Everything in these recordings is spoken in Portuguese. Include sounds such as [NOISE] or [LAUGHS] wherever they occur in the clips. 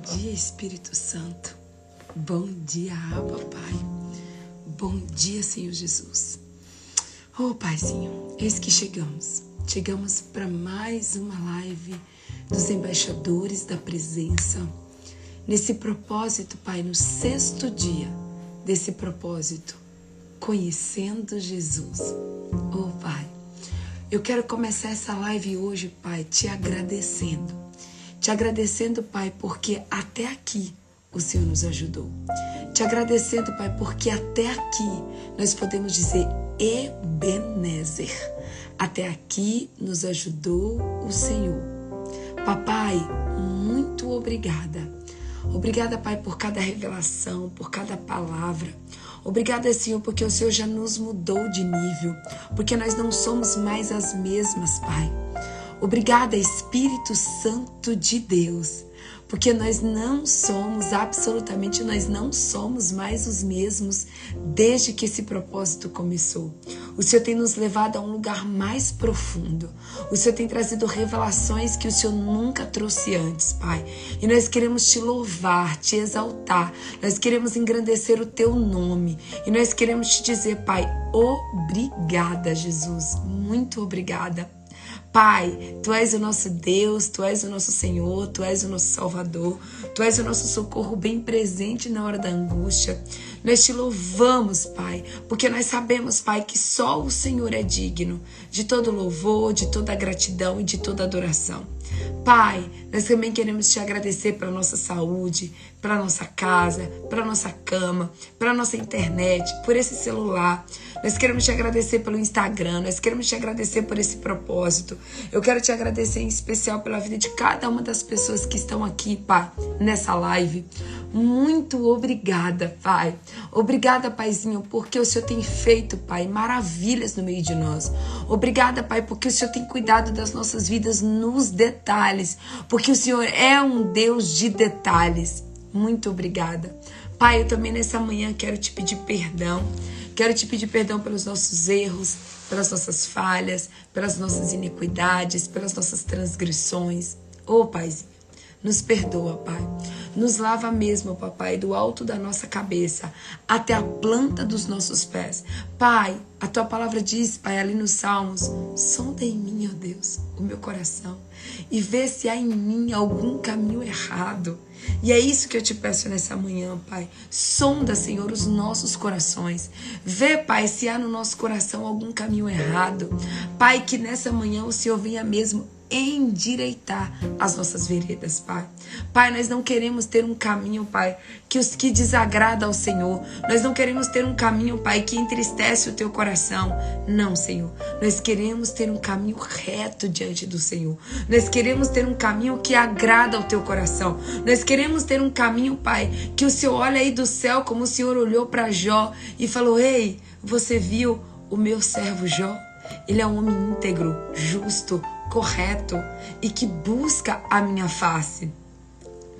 dia, Espírito Santo. Bom dia, Abba, Pai. Bom dia, Senhor Jesus. Oh, Paizinho, eis que chegamos. Chegamos para mais uma live dos embaixadores da presença. Nesse propósito, Pai, no sexto dia desse propósito, conhecendo Jesus. Oh, Pai, eu quero começar essa live hoje, Pai, te agradecendo te agradecendo, Pai, porque até aqui o Senhor nos ajudou. Te agradecendo, Pai, porque até aqui nós podemos dizer Ebenezer. Até aqui nos ajudou o Senhor. Papai, muito obrigada. Obrigada, Pai, por cada revelação, por cada palavra. Obrigada, Senhor, porque o Senhor já nos mudou de nível, porque nós não somos mais as mesmas, Pai. Obrigada, Espírito Santo de Deus, porque nós não somos, absolutamente, nós não somos mais os mesmos desde que esse propósito começou. O Senhor tem nos levado a um lugar mais profundo. O Senhor tem trazido revelações que o Senhor nunca trouxe antes, Pai. E nós queremos te louvar, te exaltar. Nós queremos engrandecer o teu nome. E nós queremos te dizer, Pai, obrigada, Jesus. Muito obrigada Pai, Tu és o nosso Deus, Tu és o nosso Senhor, Tu és o nosso Salvador, Tu és o nosso socorro bem presente na hora da angústia. Nós te louvamos, Pai, porque nós sabemos, Pai, que só o Senhor é digno de todo louvor, de toda gratidão e de toda adoração. Pai, nós também queremos te agradecer pela nossa saúde, pela nossa casa, pela nossa cama, pela nossa internet, por esse celular. Nós queremos te agradecer pelo Instagram, nós queremos te agradecer por esse propósito. Eu quero te agradecer em especial pela vida de cada uma das pessoas que estão aqui, Pai, nessa live. Muito obrigada, Pai. Obrigada, Paizinho, porque o Senhor tem feito, Pai, maravilhas no meio de nós. Obrigada, Pai, porque o Senhor tem cuidado das nossas vidas nos detalhes, porque o Senhor é um Deus de detalhes. Muito obrigada. Pai, eu também nessa manhã quero te pedir perdão. Quero te pedir perdão pelos nossos erros, pelas nossas falhas, pelas nossas iniquidades, pelas nossas transgressões. Ô, oh, Paizinho, nos perdoa, Pai. Nos lava mesmo, papai, do alto da nossa cabeça até a planta dos nossos pés. Pai, a tua palavra diz, Pai, ali nos Salmos: sonda em mim, ó Deus, o meu coração e vê se há em mim algum caminho errado. E é isso que eu te peço nessa manhã, Pai. Sonda, Senhor, os nossos corações. Vê, Pai, se há no nosso coração algum caminho errado. Pai, que nessa manhã o Senhor venha mesmo endireitar as nossas veredas, Pai. Pai, nós não queremos ter um caminho, Pai, que os que desagrada ao Senhor. Nós não queremos ter um caminho, Pai, que entristece o teu coração. Não, Senhor. Nós queremos ter um caminho reto diante do Senhor. Nós queremos ter um caminho que agrada ao teu coração. Nós queremos ter um caminho, Pai, que o Senhor olha aí do céu como o Senhor olhou para Jó e falou: "Ei, você viu o meu servo Jó?" Ele é um homem íntegro, justo, correto e que busca a minha face.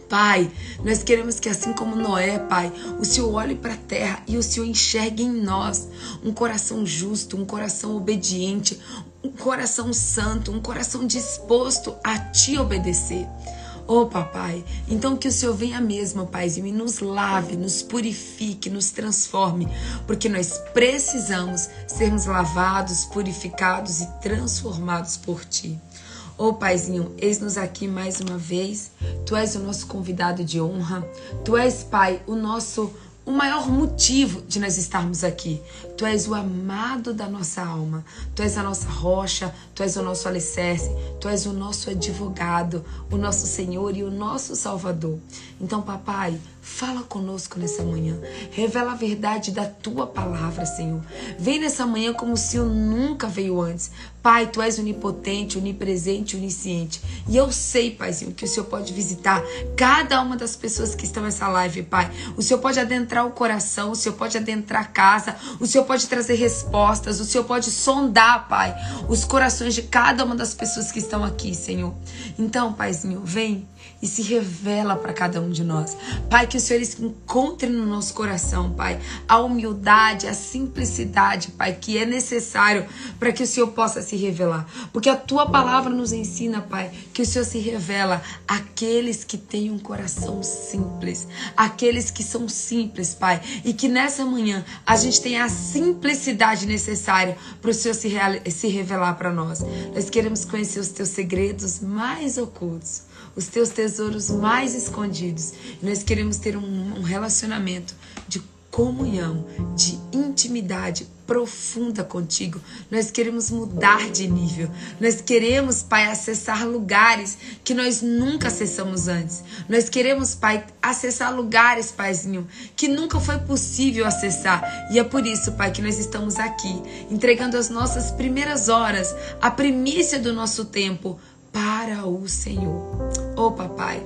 Pai, nós queremos que assim como Noé, Pai, o Senhor olhe para a terra e o Senhor enxergue em nós um coração justo, um coração obediente, um coração santo, um coração disposto a te obedecer. Oh, papai, então que o Senhor venha mesmo, Paizinho, e nos lave, nos purifique, nos transforme, porque nós precisamos sermos lavados, purificados e transformados por Ti. Oh, Paizinho, eis-nos aqui mais uma vez. Tu és o nosso convidado de honra. Tu és, Pai, o nosso o maior motivo de nós estarmos aqui. Tu és o amado da nossa alma. Tu és a nossa rocha, tu és o nosso alicerce, tu és o nosso advogado, o nosso Senhor e o nosso Salvador. Então, papai, fala conosco nessa manhã. Revela a verdade da tua palavra, Senhor. Vem nessa manhã como se eu nunca veio antes. Pai, tu és onipotente, onipresente, onisciente. E eu sei, Paizinho, que o Senhor pode visitar cada uma das pessoas que estão nessa live, Pai. O Senhor pode adentrar o coração, o Senhor pode adentrar a casa, o Senhor pode trazer respostas, o Senhor pode sondar, Pai, os corações de cada uma das pessoas que estão aqui, Senhor. Então, Paizinho, vem e se revela para cada um de nós. Pai, que o Senhor encontre no nosso coração, Pai, a humildade, a simplicidade, Pai, que é necessário para que o Senhor possa se revelar. Porque a tua palavra nos ensina, Pai, que o Senhor se revela àqueles que têm um coração simples, aqueles que são simples, Pai, e que nessa manhã a gente tenha a simplicidade necessária para o Senhor se, se revelar para nós. Nós queremos conhecer os teus segredos mais ocultos os teus tesouros mais escondidos. Nós queremos ter um, um relacionamento de comunhão, de intimidade profunda contigo. Nós queremos mudar de nível. Nós queremos, Pai, acessar lugares que nós nunca acessamos antes. Nós queremos, Pai, acessar lugares, Paizinho, que nunca foi possível acessar. E é por isso, Pai, que nós estamos aqui, entregando as nossas primeiras horas, a primícia do nosso tempo para o Senhor. Oh, papai,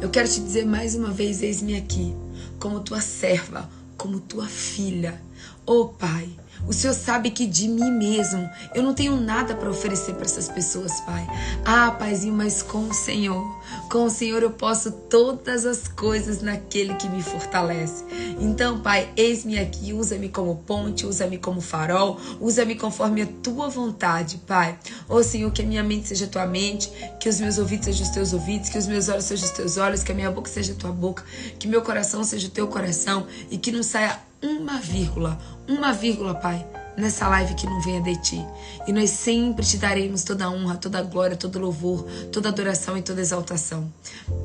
eu quero te dizer mais uma vez: eis-me aqui, como tua serva, como tua filha. Oh, Pai, o Senhor sabe que de mim mesmo eu não tenho nada para oferecer para essas pessoas, Pai. Ah, Paizinho, mas com o Senhor, com o Senhor eu posso todas as coisas naquele que me fortalece. Então, Pai, eis-me aqui, usa-me como ponte, usa-me como farol, usa-me conforme a tua vontade, Pai. Oh, Senhor, que a minha mente seja a tua mente, que os meus ouvidos sejam os teus ouvidos, que os meus olhos sejam os teus olhos, que a minha boca seja a tua boca, que meu coração seja o teu coração e que não saia uma vírgula, uma vírgula, Pai, nessa live que não venha de ti. E nós sempre te daremos toda honra, toda glória, todo louvor, toda adoração e toda exaltação.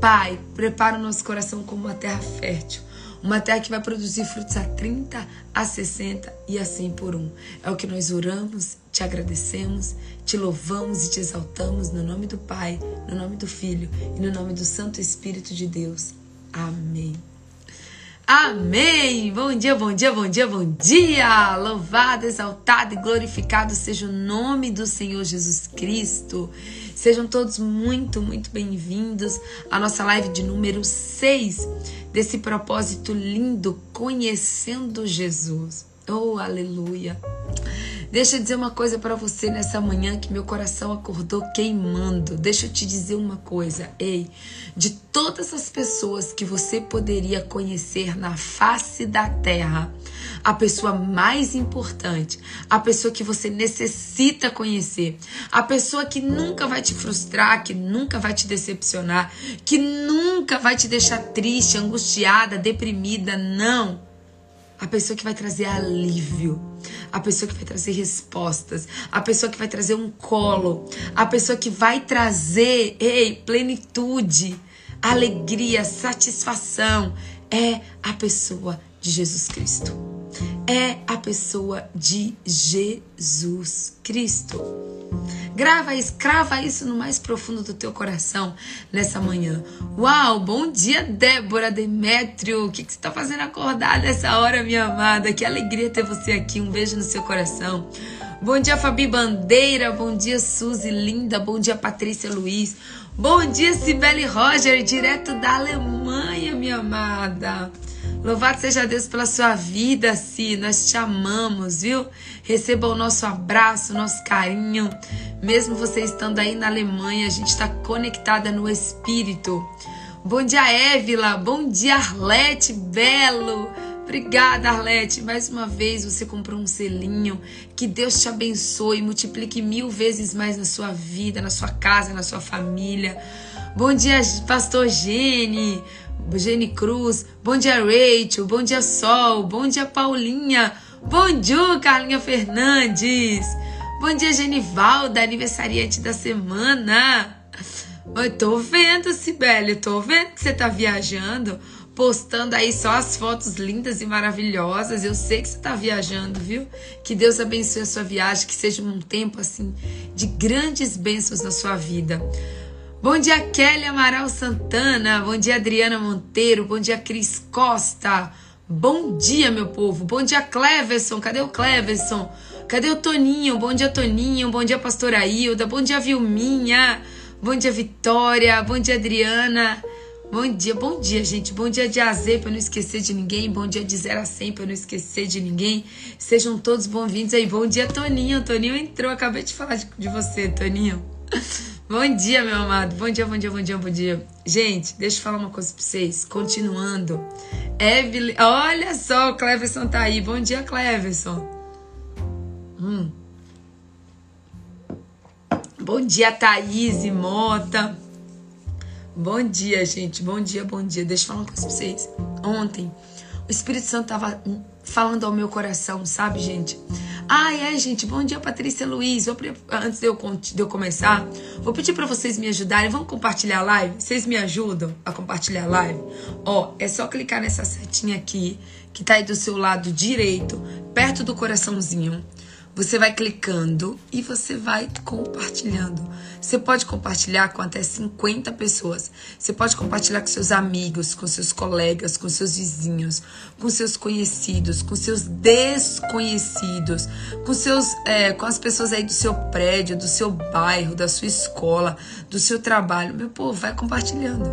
Pai, prepara o nosso coração como uma terra fértil. Uma terra que vai produzir frutos a 30, a 60 e a 100 por um. É o que nós oramos, te agradecemos, te louvamos e te exaltamos no nome do Pai, no nome do Filho e no nome do Santo Espírito de Deus. Amém. Amém! Bom dia, bom dia, bom dia, bom dia! Louvado, exaltado e glorificado seja o nome do Senhor Jesus Cristo. Sejam todos muito, muito bem-vindos à nossa live de número 6 desse propósito lindo, Conhecendo Jesus. Oh, aleluia! Deixa eu dizer uma coisa para você nessa manhã que meu coração acordou queimando. Deixa eu te dizer uma coisa. Ei, de todas as pessoas que você poderia conhecer na face da terra, a pessoa mais importante, a pessoa que você necessita conhecer, a pessoa que nunca vai te frustrar, que nunca vai te decepcionar, que nunca vai te deixar triste, angustiada, deprimida, não a pessoa que vai trazer alívio, a pessoa que vai trazer respostas, a pessoa que vai trazer um colo, a pessoa que vai trazer, ei, plenitude, alegria, satisfação, é a pessoa de Jesus Cristo. É a pessoa de Jesus Cristo. Grava, escrava isso no mais profundo do teu coração nessa manhã. Uau, bom dia, Débora Demétrio. O que, que você está fazendo acordar nessa hora, minha amada? Que alegria ter você aqui. Um beijo no seu coração. Bom dia, Fabi Bandeira. Bom dia, Suzy Linda. Bom dia, Patrícia Luiz. Bom dia, Sibeli Roger, direto da Alemanha, minha amada. Louvado seja Deus pela sua vida, Si. Nós te amamos, viu? Receba o nosso abraço, o nosso carinho. Mesmo você estando aí na Alemanha, a gente está conectada no Espírito. Bom dia, Évila. Bom dia, Arlete Belo. Obrigada, Arlete. Mais uma vez você comprou um selinho. Que Deus te abençoe, multiplique mil vezes mais na sua vida, na sua casa, na sua família. Bom dia, Pastor Gene. Gene Cruz. Bom dia, Rachel. Bom dia, Sol. Bom dia, Paulinha. Bom dia, Carlinha Fernandes. Bom dia, Genivalda, aniversariante da semana. Eu tô vendo, Sibeli, tô vendo que você tá viajando, postando aí só as fotos lindas e maravilhosas. Eu sei que você tá viajando, viu? Que Deus abençoe a sua viagem, que seja um tempo assim de grandes bênçãos na sua vida. Bom dia, Kelly Amaral Santana. Bom dia, Adriana Monteiro. Bom dia, Cris Costa. Bom dia, meu povo. Bom dia, Cleverson. Cadê o Cleverson? Cadê o Toninho? Bom dia, Toninho. Bom dia, Pastora Hilda. Bom dia, Vilminha. Bom dia, Vitória. Bom dia, Adriana. Bom dia, bom dia, gente. Bom dia de AZ para não esquecer de ninguém. Bom dia de 0 a 100 para não esquecer de ninguém. Sejam todos bem-vindos aí. Bom dia, Toninho. Toninho entrou. Acabei de falar de, de você, Toninho. [LAUGHS] bom dia, meu amado. Bom dia, bom dia, bom dia, bom dia. Gente, deixa eu falar uma coisa pra vocês. Continuando. Evelyn, olha só, o Cleverson tá aí. Bom dia, Cleverson. Hum. Bom dia, Thaís e Mota. Bom dia, gente. Bom dia, bom dia. Deixa eu falar uma coisa pra vocês. Ontem, o Espírito Santo tava falando ao meu coração, sabe, gente? Ah, é, gente. Bom dia, Patrícia Luiz. Vou, antes de eu, de eu começar, vou pedir para vocês me ajudarem. Vamos compartilhar a live? Vocês me ajudam a compartilhar a live? Ó, é só clicar nessa setinha aqui, que tá aí do seu lado direito, perto do coraçãozinho. Você vai clicando e você vai compartilhando. Você pode compartilhar com até 50 pessoas. Você pode compartilhar com seus amigos, com seus colegas, com seus vizinhos, com seus conhecidos, com seus desconhecidos, com seus, é, com as pessoas aí do seu prédio, do seu bairro, da sua escola, do seu trabalho. Meu povo, vai compartilhando.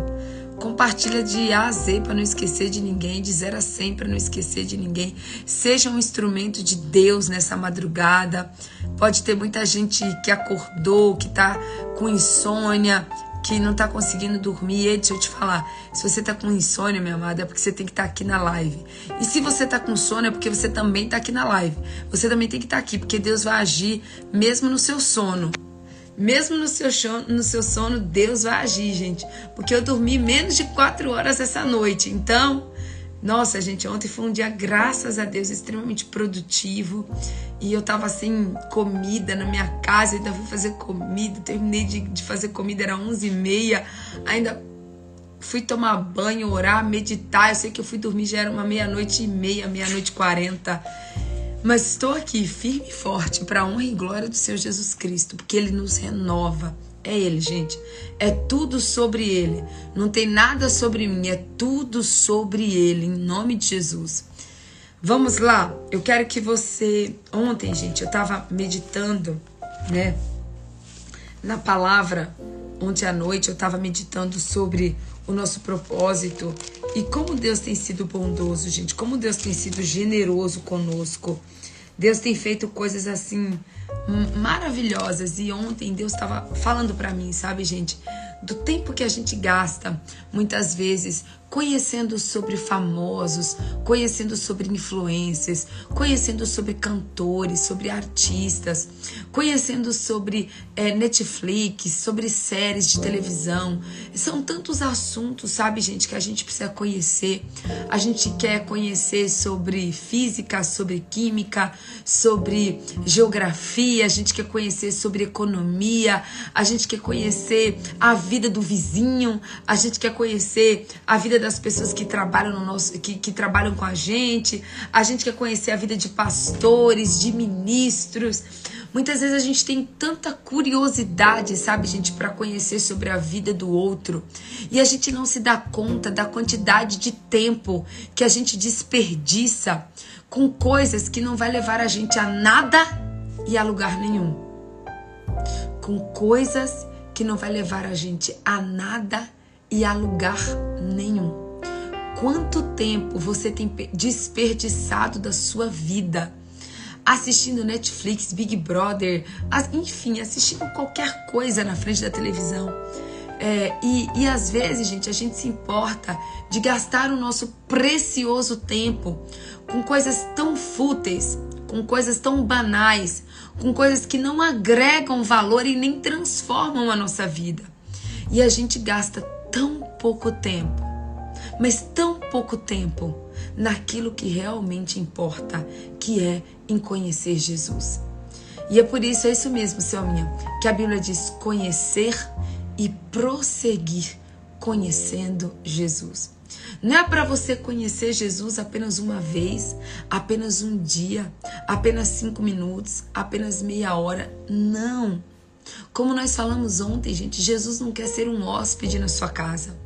Compartilha de A a Z para não esquecer de ninguém, de 0 a 100 para não esquecer de ninguém. Seja um instrumento de Deus nessa madrugada. Pode ter muita gente que acordou, que está com insônia, que não está conseguindo dormir. E deixa eu te falar, se você está com insônia, minha amada, é porque você tem que estar tá aqui na live. E se você está com sono, é porque você também está aqui na live. Você também tem que estar tá aqui, porque Deus vai agir mesmo no seu sono. Mesmo no seu, sono, no seu sono, Deus vai agir, gente. Porque eu dormi menos de quatro horas essa noite. Então, nossa, gente, ontem foi um dia, graças a Deus, extremamente produtivo. E eu tava assim, comida na minha casa, ainda fui fazer comida. Terminei de, de fazer comida, era 11h30. Ainda fui tomar banho, orar, meditar. Eu sei que eu fui dormir, já era uma meia-noite e meia, meia-noite e quarenta. Mas estou aqui firme e forte para a honra e glória do Senhor Jesus Cristo, porque Ele nos renova. É Ele, gente. É tudo sobre Ele. Não tem nada sobre mim, é tudo sobre Ele, em nome de Jesus. Vamos lá, eu quero que você. Ontem, gente, eu estava meditando, né? Na palavra, ontem à noite, eu estava meditando sobre o nosso propósito e como Deus tem sido bondoso, gente, como Deus tem sido generoso conosco. Deus tem feito coisas assim maravilhosas e ontem Deus estava falando para mim, sabe, gente, do tempo que a gente gasta muitas vezes conhecendo sobre famosos, conhecendo sobre influências, conhecendo sobre cantores, sobre artistas, conhecendo sobre é, Netflix, sobre séries de televisão. São tantos assuntos, sabe, gente, que a gente precisa conhecer. A gente quer conhecer sobre física, sobre química, sobre geografia, a gente quer conhecer sobre economia, a gente quer conhecer a vida do vizinho, a gente quer conhecer a vida das pessoas que trabalham no nosso, que, que trabalham com a gente. A gente quer conhecer a vida de pastores, de ministros. Muitas vezes a gente tem tanta curiosidade, sabe, gente, para conhecer sobre a vida do outro. E a gente não se dá conta da quantidade de tempo que a gente desperdiça com coisas que não vai levar a gente a nada e a lugar nenhum. Com coisas que não vai levar a gente a nada e a lugar nenhum. Quanto tempo você tem desperdiçado da sua vida assistindo Netflix, Big Brother, enfim, assistindo qualquer coisa na frente da televisão. É, e, e às vezes, gente, a gente se importa de gastar o nosso precioso tempo com coisas tão fúteis, com coisas tão banais, com coisas que não agregam valor e nem transformam a nossa vida. E a gente gasta tão pouco tempo mas tão pouco tempo naquilo que realmente importa, que é em conhecer Jesus. E é por isso, é isso mesmo, Selminha, que a Bíblia diz conhecer e prosseguir conhecendo Jesus. Não é para você conhecer Jesus apenas uma vez, apenas um dia, apenas cinco minutos, apenas meia hora. Não. Como nós falamos ontem, gente, Jesus não quer ser um hóspede na sua casa.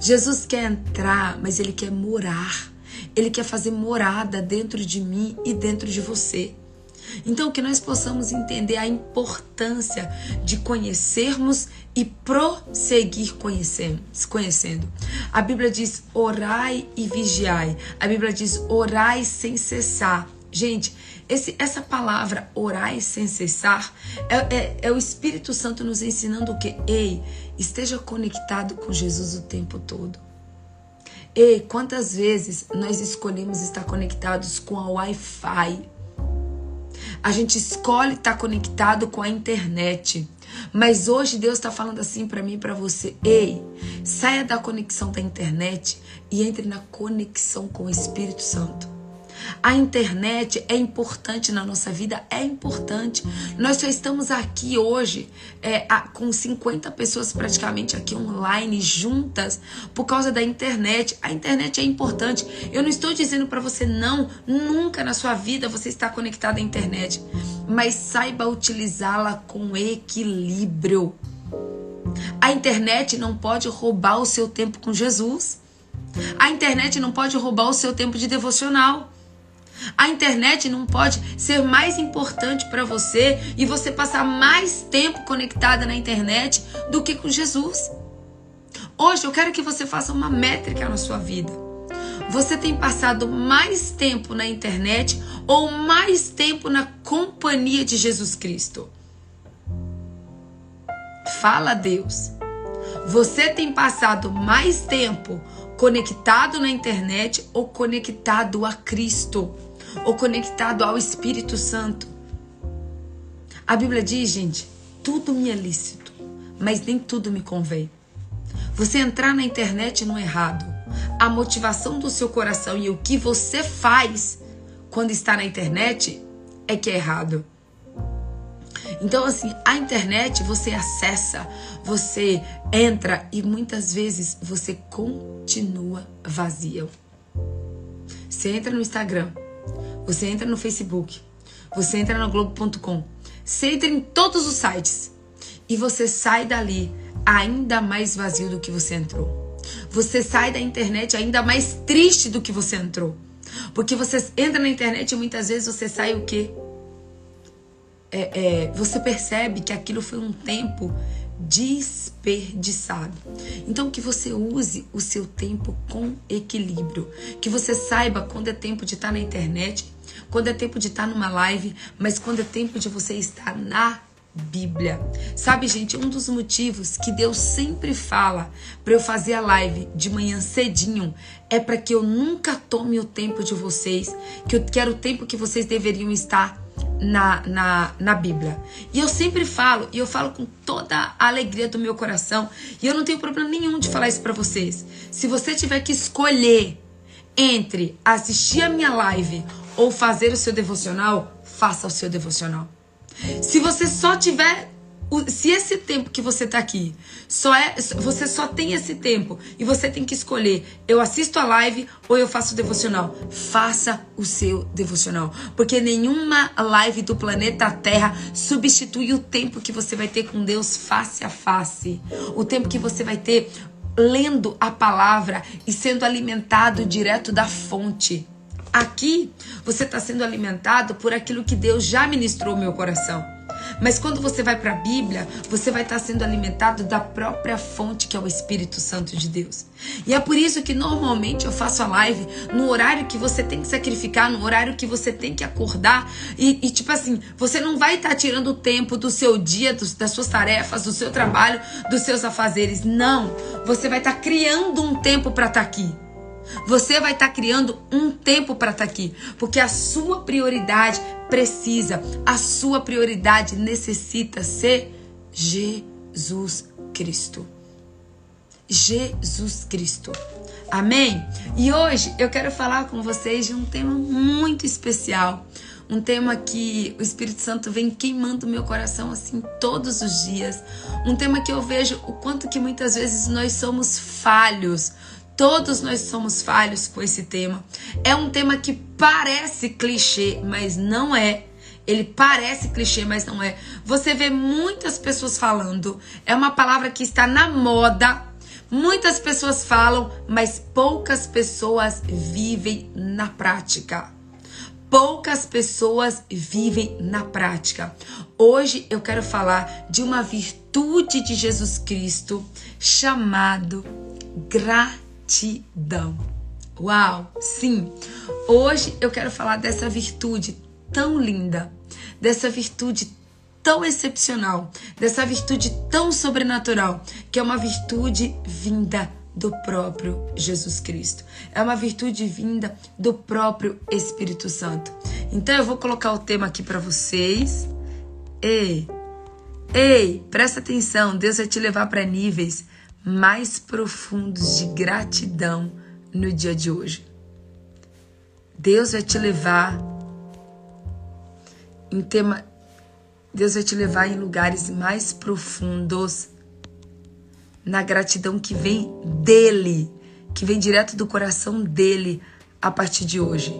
Jesus quer entrar, mas ele quer morar. Ele quer fazer morada dentro de mim e dentro de você. Então, que nós possamos entender a importância de conhecermos e prosseguir conhecendo. A Bíblia diz: orai e vigiai. A Bíblia diz: orai sem cessar. Gente, esse, essa palavra orar sem cessar é, é, é, o Espírito Santo nos ensinando o que? Ei, esteja conectado com Jesus o tempo todo. Ei, quantas vezes nós escolhemos estar conectados com a Wi-Fi? A gente escolhe estar conectado com a internet. Mas hoje Deus está falando assim para mim e para você: ei, saia da conexão da internet e entre na conexão com o Espírito Santo. A internet é importante na nossa vida, é importante. Nós só estamos aqui hoje é, com 50 pessoas praticamente aqui online juntas por causa da internet. A internet é importante. Eu não estou dizendo para você não, nunca na sua vida você está conectado à internet, mas saiba utilizá-la com equilíbrio. A internet não pode roubar o seu tempo com Jesus. A internet não pode roubar o seu tempo de devocional. A internet não pode ser mais importante para você e você passar mais tempo conectada na internet do que com Jesus. Hoje eu quero que você faça uma métrica na sua vida. Você tem passado mais tempo na internet ou mais tempo na companhia de Jesus Cristo? Fala Deus. Você tem passado mais tempo conectado na internet ou conectado a Cristo? Ou conectado ao Espírito Santo. A Bíblia diz, gente, tudo me é lícito, mas nem tudo me convém. Você entrar na internet no errado, a motivação do seu coração e o que você faz quando está na internet é que é errado. Então, assim, a internet você acessa, você entra e muitas vezes você continua vazio. Você entra no Instagram, você entra no Facebook, você entra no Globo.com, você entra em todos os sites e você sai dali ainda mais vazio do que você entrou. Você sai da internet ainda mais triste do que você entrou. Porque você entra na internet e muitas vezes você sai o quê? É, é, você percebe que aquilo foi um tempo desperdiçado. Então que você use o seu tempo com equilíbrio, que você saiba quando é tempo de estar na internet, quando é tempo de estar numa live, mas quando é tempo de você estar na Bíblia. Sabe, gente, um dos motivos que Deus sempre fala para eu fazer a live de manhã cedinho é para que eu nunca tome o tempo de vocês, que eu quero o tempo que vocês deveriam estar na, na, na Bíblia. E eu sempre falo, e eu falo com toda a alegria do meu coração, e eu não tenho problema nenhum de falar isso para vocês. Se você tiver que escolher entre assistir a minha live ou fazer o seu devocional, faça o seu devocional. Se você só tiver se esse tempo que você tá aqui só é você só tem esse tempo e você tem que escolher eu assisto a live ou eu faço o devocional? Faça o seu devocional porque nenhuma live do planeta Terra substitui o tempo que você vai ter com Deus face a face. O tempo que você vai ter lendo a palavra e sendo alimentado direto da fonte. Aqui você está sendo alimentado por aquilo que Deus já ministrou meu coração mas quando você vai para a Bíblia, você vai estar sendo alimentado da própria fonte que é o Espírito Santo de Deus. E é por isso que normalmente eu faço a live no horário que você tem que sacrificar, no horário que você tem que acordar. E, e tipo assim, você não vai estar tirando o tempo do seu dia, dos, das suas tarefas, do seu trabalho, dos seus afazeres. Não. Você vai estar criando um tempo para estar aqui. Você vai estar tá criando um tempo para estar tá aqui, porque a sua prioridade precisa, a sua prioridade necessita ser Jesus Cristo. Jesus Cristo. Amém? E hoje eu quero falar com vocês de um tema muito especial. Um tema que o Espírito Santo vem queimando meu coração assim todos os dias. Um tema que eu vejo o quanto que muitas vezes nós somos falhos Todos nós somos falhos com esse tema. É um tema que parece clichê, mas não é. Ele parece clichê, mas não é. Você vê muitas pessoas falando. É uma palavra que está na moda. Muitas pessoas falam, mas poucas pessoas vivem na prática. Poucas pessoas vivem na prática. Hoje eu quero falar de uma virtude de Jesus Cristo chamado gratidão gratidão. Uau, sim. Hoje eu quero falar dessa virtude tão linda, dessa virtude tão excepcional, dessa virtude tão sobrenatural, que é uma virtude vinda do próprio Jesus Cristo. É uma virtude vinda do próprio Espírito Santo. Então eu vou colocar o tema aqui para vocês. Ei, ei, presta atenção, Deus vai te levar para níveis mais profundos de gratidão no dia de hoje. Deus vai te levar em tema Deus vai te levar em lugares mais profundos na gratidão que vem dele, que vem direto do coração dele a partir de hoje.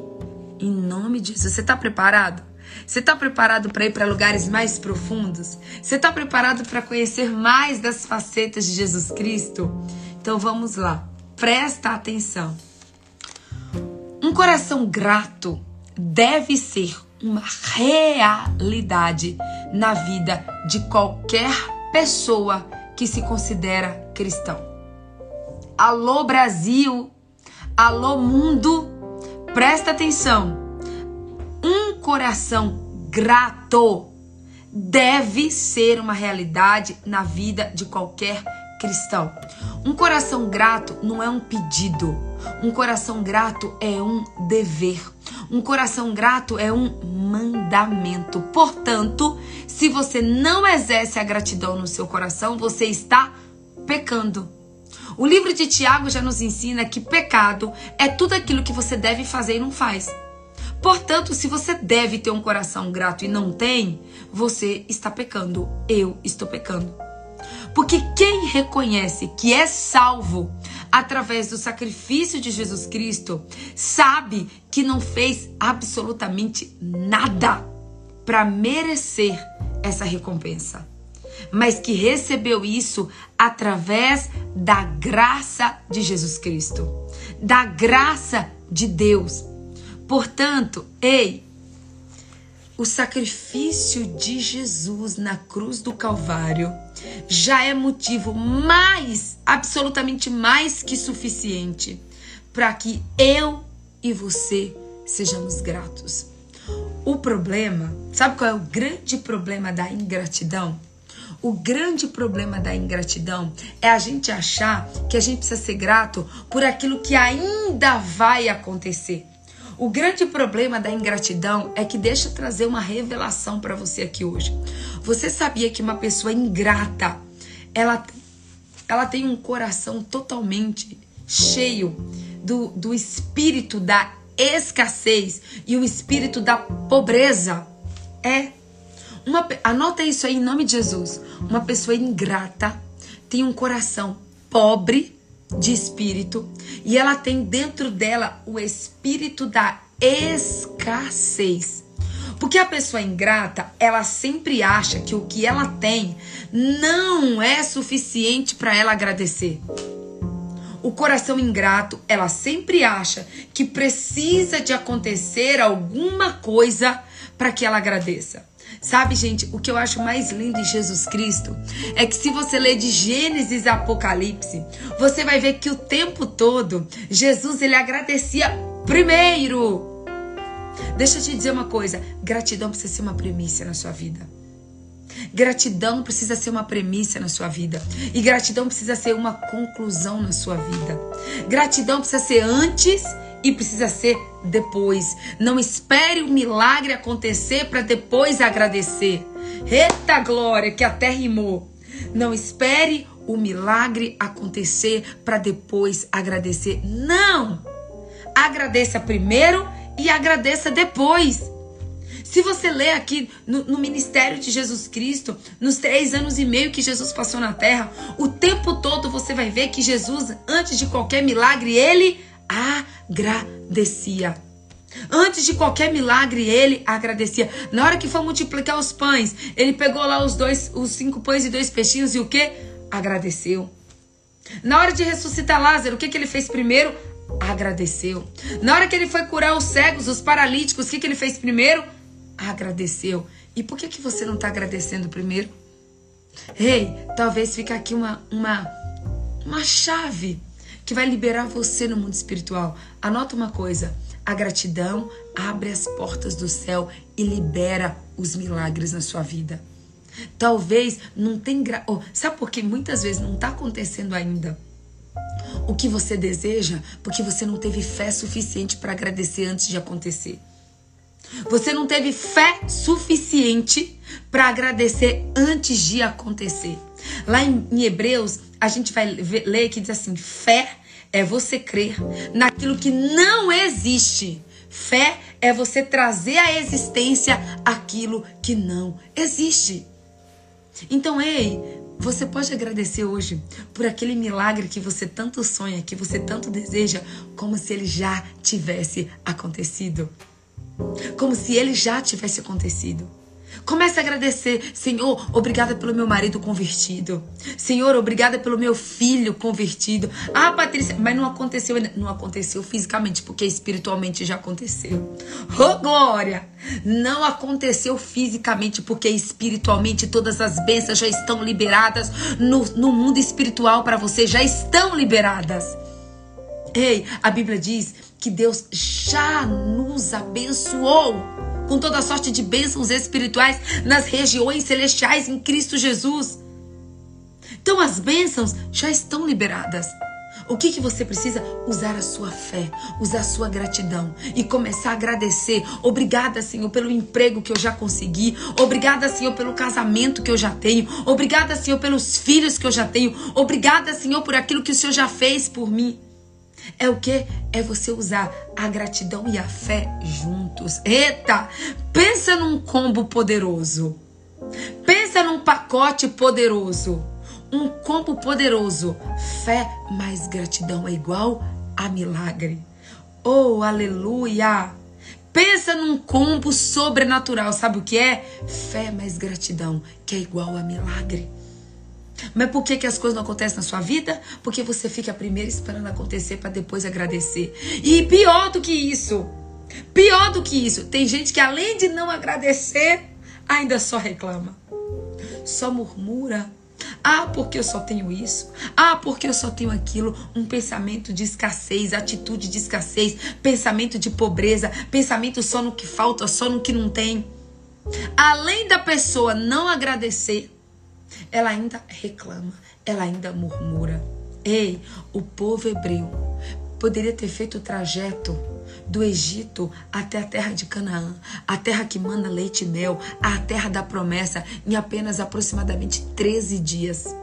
Em nome de Jesus, você está preparado? Você está preparado para ir para lugares mais profundos? Você está preparado para conhecer mais das facetas de Jesus Cristo? Então vamos lá. Presta atenção. Um coração grato deve ser uma realidade na vida de qualquer pessoa que se considera cristão. Alô Brasil, alô mundo, presta atenção. Um coração grato deve ser uma realidade na vida de qualquer cristão. Um coração grato não é um pedido. Um coração grato é um dever. Um coração grato é um mandamento. Portanto, se você não exerce a gratidão no seu coração, você está pecando. O livro de Tiago já nos ensina que pecado é tudo aquilo que você deve fazer e não faz. Portanto, se você deve ter um coração grato e não tem, você está pecando. Eu estou pecando. Porque quem reconhece que é salvo através do sacrifício de Jesus Cristo sabe que não fez absolutamente nada para merecer essa recompensa, mas que recebeu isso através da graça de Jesus Cristo, da graça de Deus. Portanto, ei, o sacrifício de Jesus na cruz do Calvário já é motivo mais, absolutamente mais que suficiente para que eu e você sejamos gratos. O problema, sabe qual é o grande problema da ingratidão? O grande problema da ingratidão é a gente achar que a gente precisa ser grato por aquilo que ainda vai acontecer. O grande problema da ingratidão é que deixa eu trazer uma revelação para você aqui hoje. Você sabia que uma pessoa ingrata, ela, ela tem um coração totalmente cheio do, do espírito da escassez e o espírito da pobreza? É. Uma, anota isso aí em nome de Jesus. Uma pessoa ingrata tem um coração pobre de espírito e ela tem dentro dela o espírito da escassez. Porque a pessoa ingrata, ela sempre acha que o que ela tem não é suficiente para ela agradecer. O coração ingrato, ela sempre acha que precisa de acontecer alguma coisa para que ela agradeça. Sabe, gente, o que eu acho mais lindo em Jesus Cristo é que se você ler de Gênesis a Apocalipse, você vai ver que o tempo todo Jesus ele agradecia primeiro. Deixa eu te dizer uma coisa, gratidão precisa ser uma premissa na sua vida. Gratidão precisa ser uma premissa na sua vida. E gratidão precisa ser uma conclusão na sua vida. Gratidão precisa ser antes e precisa ser depois. Não espere o milagre acontecer para depois agradecer. Eita glória, que até rimou. Não espere o milagre acontecer para depois agradecer. Não! Agradeça primeiro e agradeça depois. Se você ler aqui no, no, ministério de Jesus Cristo, nos três anos e meio que Jesus passou na terra, o tempo todo você vai ver que Jesus, antes de qualquer milagre, ele agradecia. Antes de qualquer milagre, ele agradecia. Na hora que foi multiplicar os pães, ele pegou lá os dois, os cinco pães e dois peixinhos e o que? Agradeceu. Na hora de ressuscitar Lázaro, o que, que ele fez primeiro? Agradeceu. Na hora que ele foi curar os cegos, os paralíticos, o que, que ele fez primeiro? Agradeceu. E por que, que você não está agradecendo primeiro? Ei, talvez fique aqui uma, uma, uma chave que vai liberar você no mundo espiritual. Anota uma coisa: a gratidão abre as portas do céu e libera os milagres na sua vida. Talvez não tenha. Gra... Oh, sabe por que muitas vezes não está acontecendo ainda? O que você deseja, porque você não teve fé suficiente para agradecer antes de acontecer. Você não teve fé suficiente para agradecer antes de acontecer. Lá em, Hebreus, a gente vai ver, ler que diz assim: fé é você crer naquilo que não existe. Fé é você trazer à existência aquilo que não existe. Então, ei, você pode agradecer hoje por aquele milagre que você tanto sonha, que você tanto deseja, como se ele já tivesse acontecido. Como se ele já tivesse acontecido. Comece a agradecer, Senhor, obrigada pelo meu marido convertido. Senhor, obrigada pelo meu filho convertido. Ah, Patrícia, mas não aconteceu, não aconteceu fisicamente, porque espiritualmente já aconteceu. Oh, glória! Não aconteceu fisicamente, porque espiritualmente todas as bênçãos já estão liberadas no, no mundo espiritual para você, já estão liberadas. Ei, a Bíblia diz que Deus já nos abençoou com toda sorte de bênçãos espirituais nas regiões celestiais em Cristo Jesus. Então as bênçãos já estão liberadas. O que, que você precisa? Usar a sua fé, usar a sua gratidão e começar a agradecer. Obrigada, Senhor, pelo emprego que eu já consegui. Obrigada, Senhor, pelo casamento que eu já tenho. Obrigada, Senhor, pelos filhos que eu já tenho. Obrigada, Senhor, por aquilo que o Senhor já fez por mim. É o que? É você usar a gratidão e a fé juntos. Eita! Pensa num combo poderoso. Pensa num pacote poderoso. Um combo poderoso. Fé mais gratidão é igual a milagre. Oh, aleluia! Pensa num combo sobrenatural. Sabe o que é? Fé mais gratidão, que é igual a milagre. Mas por que, que as coisas não acontecem na sua vida? Porque você fica primeiro esperando acontecer para depois agradecer. E pior do que isso, pior do que isso, tem gente que além de não agradecer, ainda só reclama. Só murmura. Ah, porque eu só tenho isso. Ah, porque eu só tenho aquilo. Um pensamento de escassez, atitude de escassez, pensamento de pobreza, pensamento só no que falta, só no que não tem. Além da pessoa não agradecer, ela ainda reclama, ela ainda murmura. Ei, o povo hebreu poderia ter feito o trajeto do Egito até a terra de Canaã, a terra que manda leite e mel, a terra da promessa, em apenas aproximadamente 13 dias.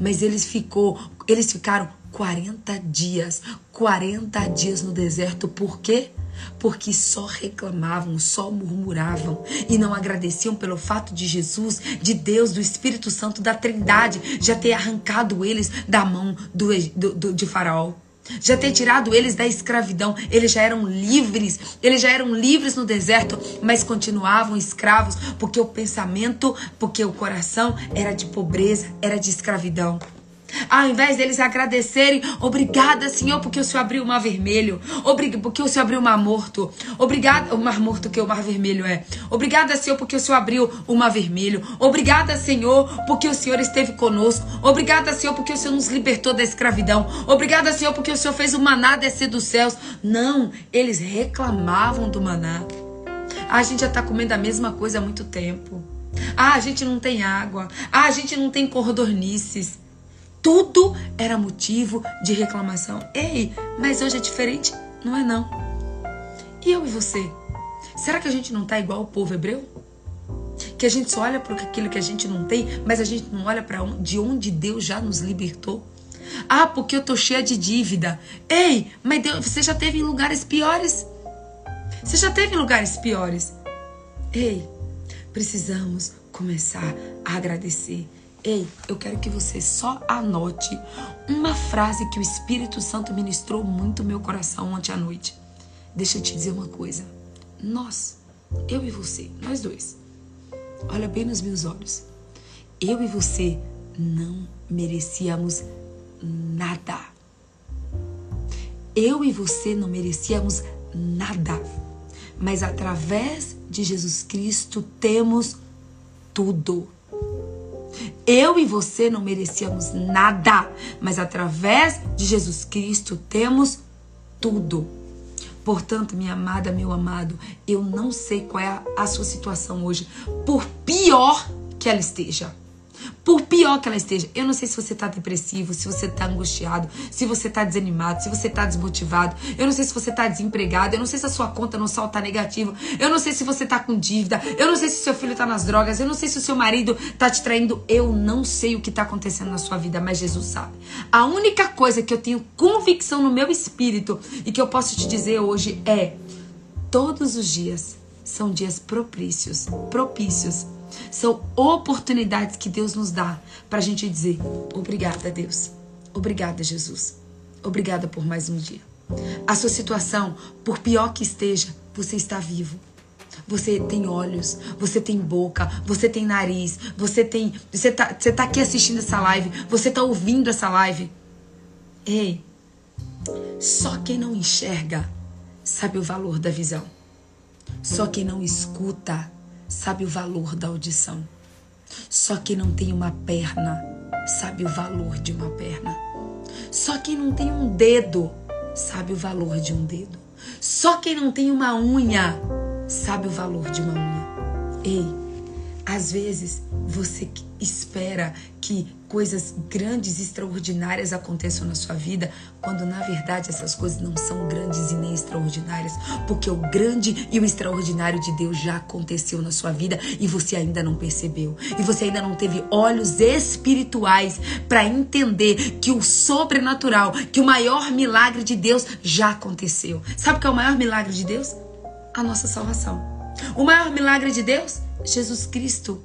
Mas eles ficou, eles ficaram 40 dias, 40 dias no deserto, por quê? Porque só reclamavam, só murmuravam e não agradeciam pelo fato de Jesus, de Deus, do Espírito Santo, da Trindade já ter arrancado eles da mão do, do, do, de Faraó. Já ter tirado eles da escravidão, eles já eram livres, eles já eram livres no deserto, mas continuavam escravos, porque o pensamento, porque o coração era de pobreza, era de escravidão. Ao invés deles agradecerem, obrigada, Senhor, porque o Senhor abriu o mar vermelho. Obrigada, porque o Senhor abriu o mar morto. Obrigada, o mar morto que o mar vermelho é. Obrigada, Senhor, porque o Senhor abriu o mar vermelho. Obrigada, Senhor, porque o Senhor esteve conosco. Obrigada, Senhor, porque o Senhor nos libertou da escravidão. Obrigada, Senhor, porque o Senhor fez o maná descer dos céus. Não, eles reclamavam do maná. Ah, a gente já está comendo a mesma coisa há muito tempo. Ah, a gente não tem água. Ah, a gente não tem cordornices. Tudo era motivo de reclamação. Ei, mas hoje é diferente? Não é não. E eu e você? Será que a gente não tá igual o povo hebreu? Que a gente só olha para aquilo que a gente não tem, mas a gente não olha para de onde Deus já nos libertou? Ah, porque eu tô cheia de dívida. Ei, mas Deus, você já teve em lugares piores? Você já teve em lugares piores? Ei, precisamos começar a agradecer Ei, eu quero que você só anote uma frase que o Espírito Santo ministrou muito meu coração ontem à noite. Deixa eu te dizer uma coisa. Nós, eu e você, nós dois, olha bem nos meus olhos. Eu e você não merecíamos nada. Eu e você não merecíamos nada. Mas através de Jesus Cristo temos tudo. Eu e você não merecíamos nada, mas através de Jesus Cristo temos tudo. Portanto, minha amada, meu amado, eu não sei qual é a, sua situação hoje, por pior que ela esteja. Por pior que ela esteja, eu não sei se você está depressivo, se você está angustiado, se você está desanimado, se você está desmotivado. Eu não sei se você está desempregado, eu não sei se a sua conta no sol está negativa. Eu não sei se você está com dívida, eu não sei se seu filho está nas drogas, eu não sei se o seu marido está te traindo. Eu não sei o que está acontecendo na sua vida, mas Jesus sabe. A única coisa que eu tenho convicção no meu espírito e que eu posso te dizer hoje é: todos os dias são dias propícios, propícios são oportunidades que Deus nos dá para a gente dizer: obrigada, Deus. Obrigada, Jesus. Obrigada por mais um dia. A sua situação, por pior que esteja, você está vivo. Você tem olhos, você tem boca, você tem nariz, você tem. Você tá, você tá aqui assistindo essa live, você tá ouvindo essa live. Ei, só quem não enxerga sabe o valor da visão. Só quem não escuta sabe o valor da audição. Só quem não tem uma perna sabe o valor de uma perna. Só quem não tem um dedo sabe o valor de um dedo. Só quem não tem uma unha sabe o valor de uma unha. Ei, às vezes você espera que coisas grandes e extraordinárias aconteçam na sua vida, quando na verdade essas coisas não são grandes e nem extraordinárias, porque o grande e o extraordinário de Deus já aconteceu na sua vida e você ainda não percebeu. E você ainda não teve olhos espirituais para entender que o sobrenatural, que o maior milagre de Deus já aconteceu. Sabe o que é o maior milagre de Deus? A nossa salvação. O maior milagre de Deus? Jesus Cristo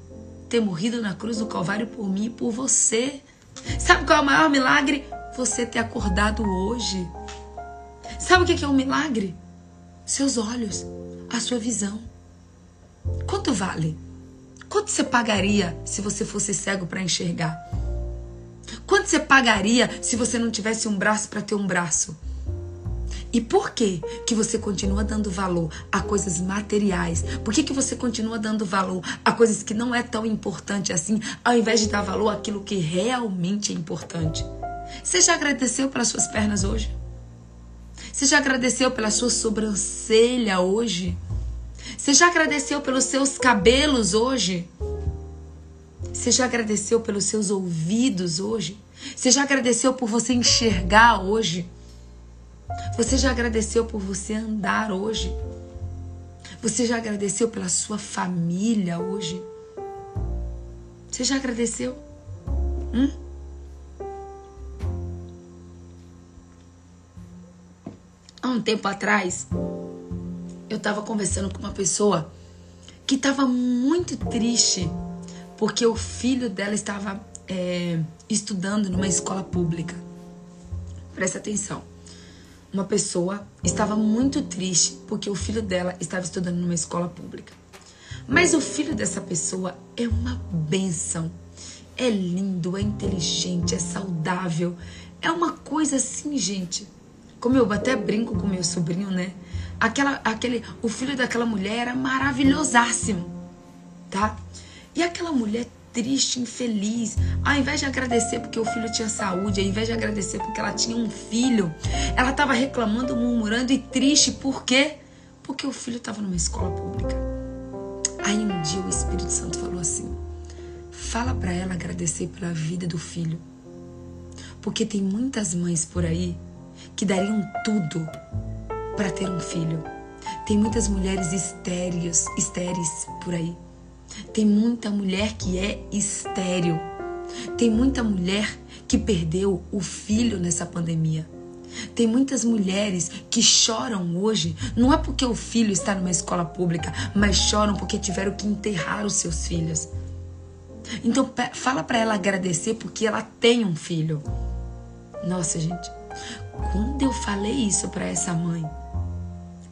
ter morrido na cruz do Calvário por mim e por você. Sabe qual é o maior milagre? Você ter acordado hoje. Sabe o que é um milagre? Seus olhos, a sua visão. Quanto vale? Quanto você pagaria se você fosse cego para enxergar? Quanto você pagaria se você não tivesse um braço para ter um braço? E por que que você continua dando valor a coisas materiais? Por que que você continua dando valor a coisas que não é tão importante assim, ao invés de dar valor àquilo que realmente é importante? Você já agradeceu pelas suas pernas hoje? Você já agradeceu pela sua sobrancelha hoje? Você já agradeceu pelos seus cabelos hoje? Você já agradeceu pelos seus ouvidos hoje? Você já agradeceu por você enxergar hoje? Você já agradeceu por você andar hoje? Você já agradeceu pela sua família hoje? Você já agradeceu? Hum? Há um tempo atrás, eu estava conversando com uma pessoa que estava muito triste porque o filho dela estava é, estudando numa escola pública. Presta atenção uma pessoa estava muito triste porque o filho dela estava estudando numa escola pública. Mas o filho dessa pessoa é uma benção. É lindo, é inteligente, é saudável. É uma coisa assim, gente. Como eu até brinco com meu sobrinho, né? Aquela, aquele, o filho daquela mulher era maravilhosássimo, tá? E aquela mulher triste, infeliz. Ao invés de agradecer porque o filho tinha saúde, ao invés de agradecer porque ela tinha um filho, ela estava reclamando, murmurando e triste. Por quê? Porque o filho estava numa escola pública. Aí um dia o Espírito Santo falou assim: fala para ela agradecer pela vida do filho. Porque tem muitas mães por aí que dariam tudo para ter um filho. Tem muitas mulheres estéreis, estéreis por aí tem muita mulher que é estéril. Tem muita mulher que perdeu o filho nessa pandemia. Tem muitas mulheres que choram hoje, não é porque o filho está numa escola pública, mas choram porque tiveram que enterrar os seus filhos. Então fala para ela agradecer porque ela tem um filho. Nossa, gente, quando eu falei isso para essa mãe,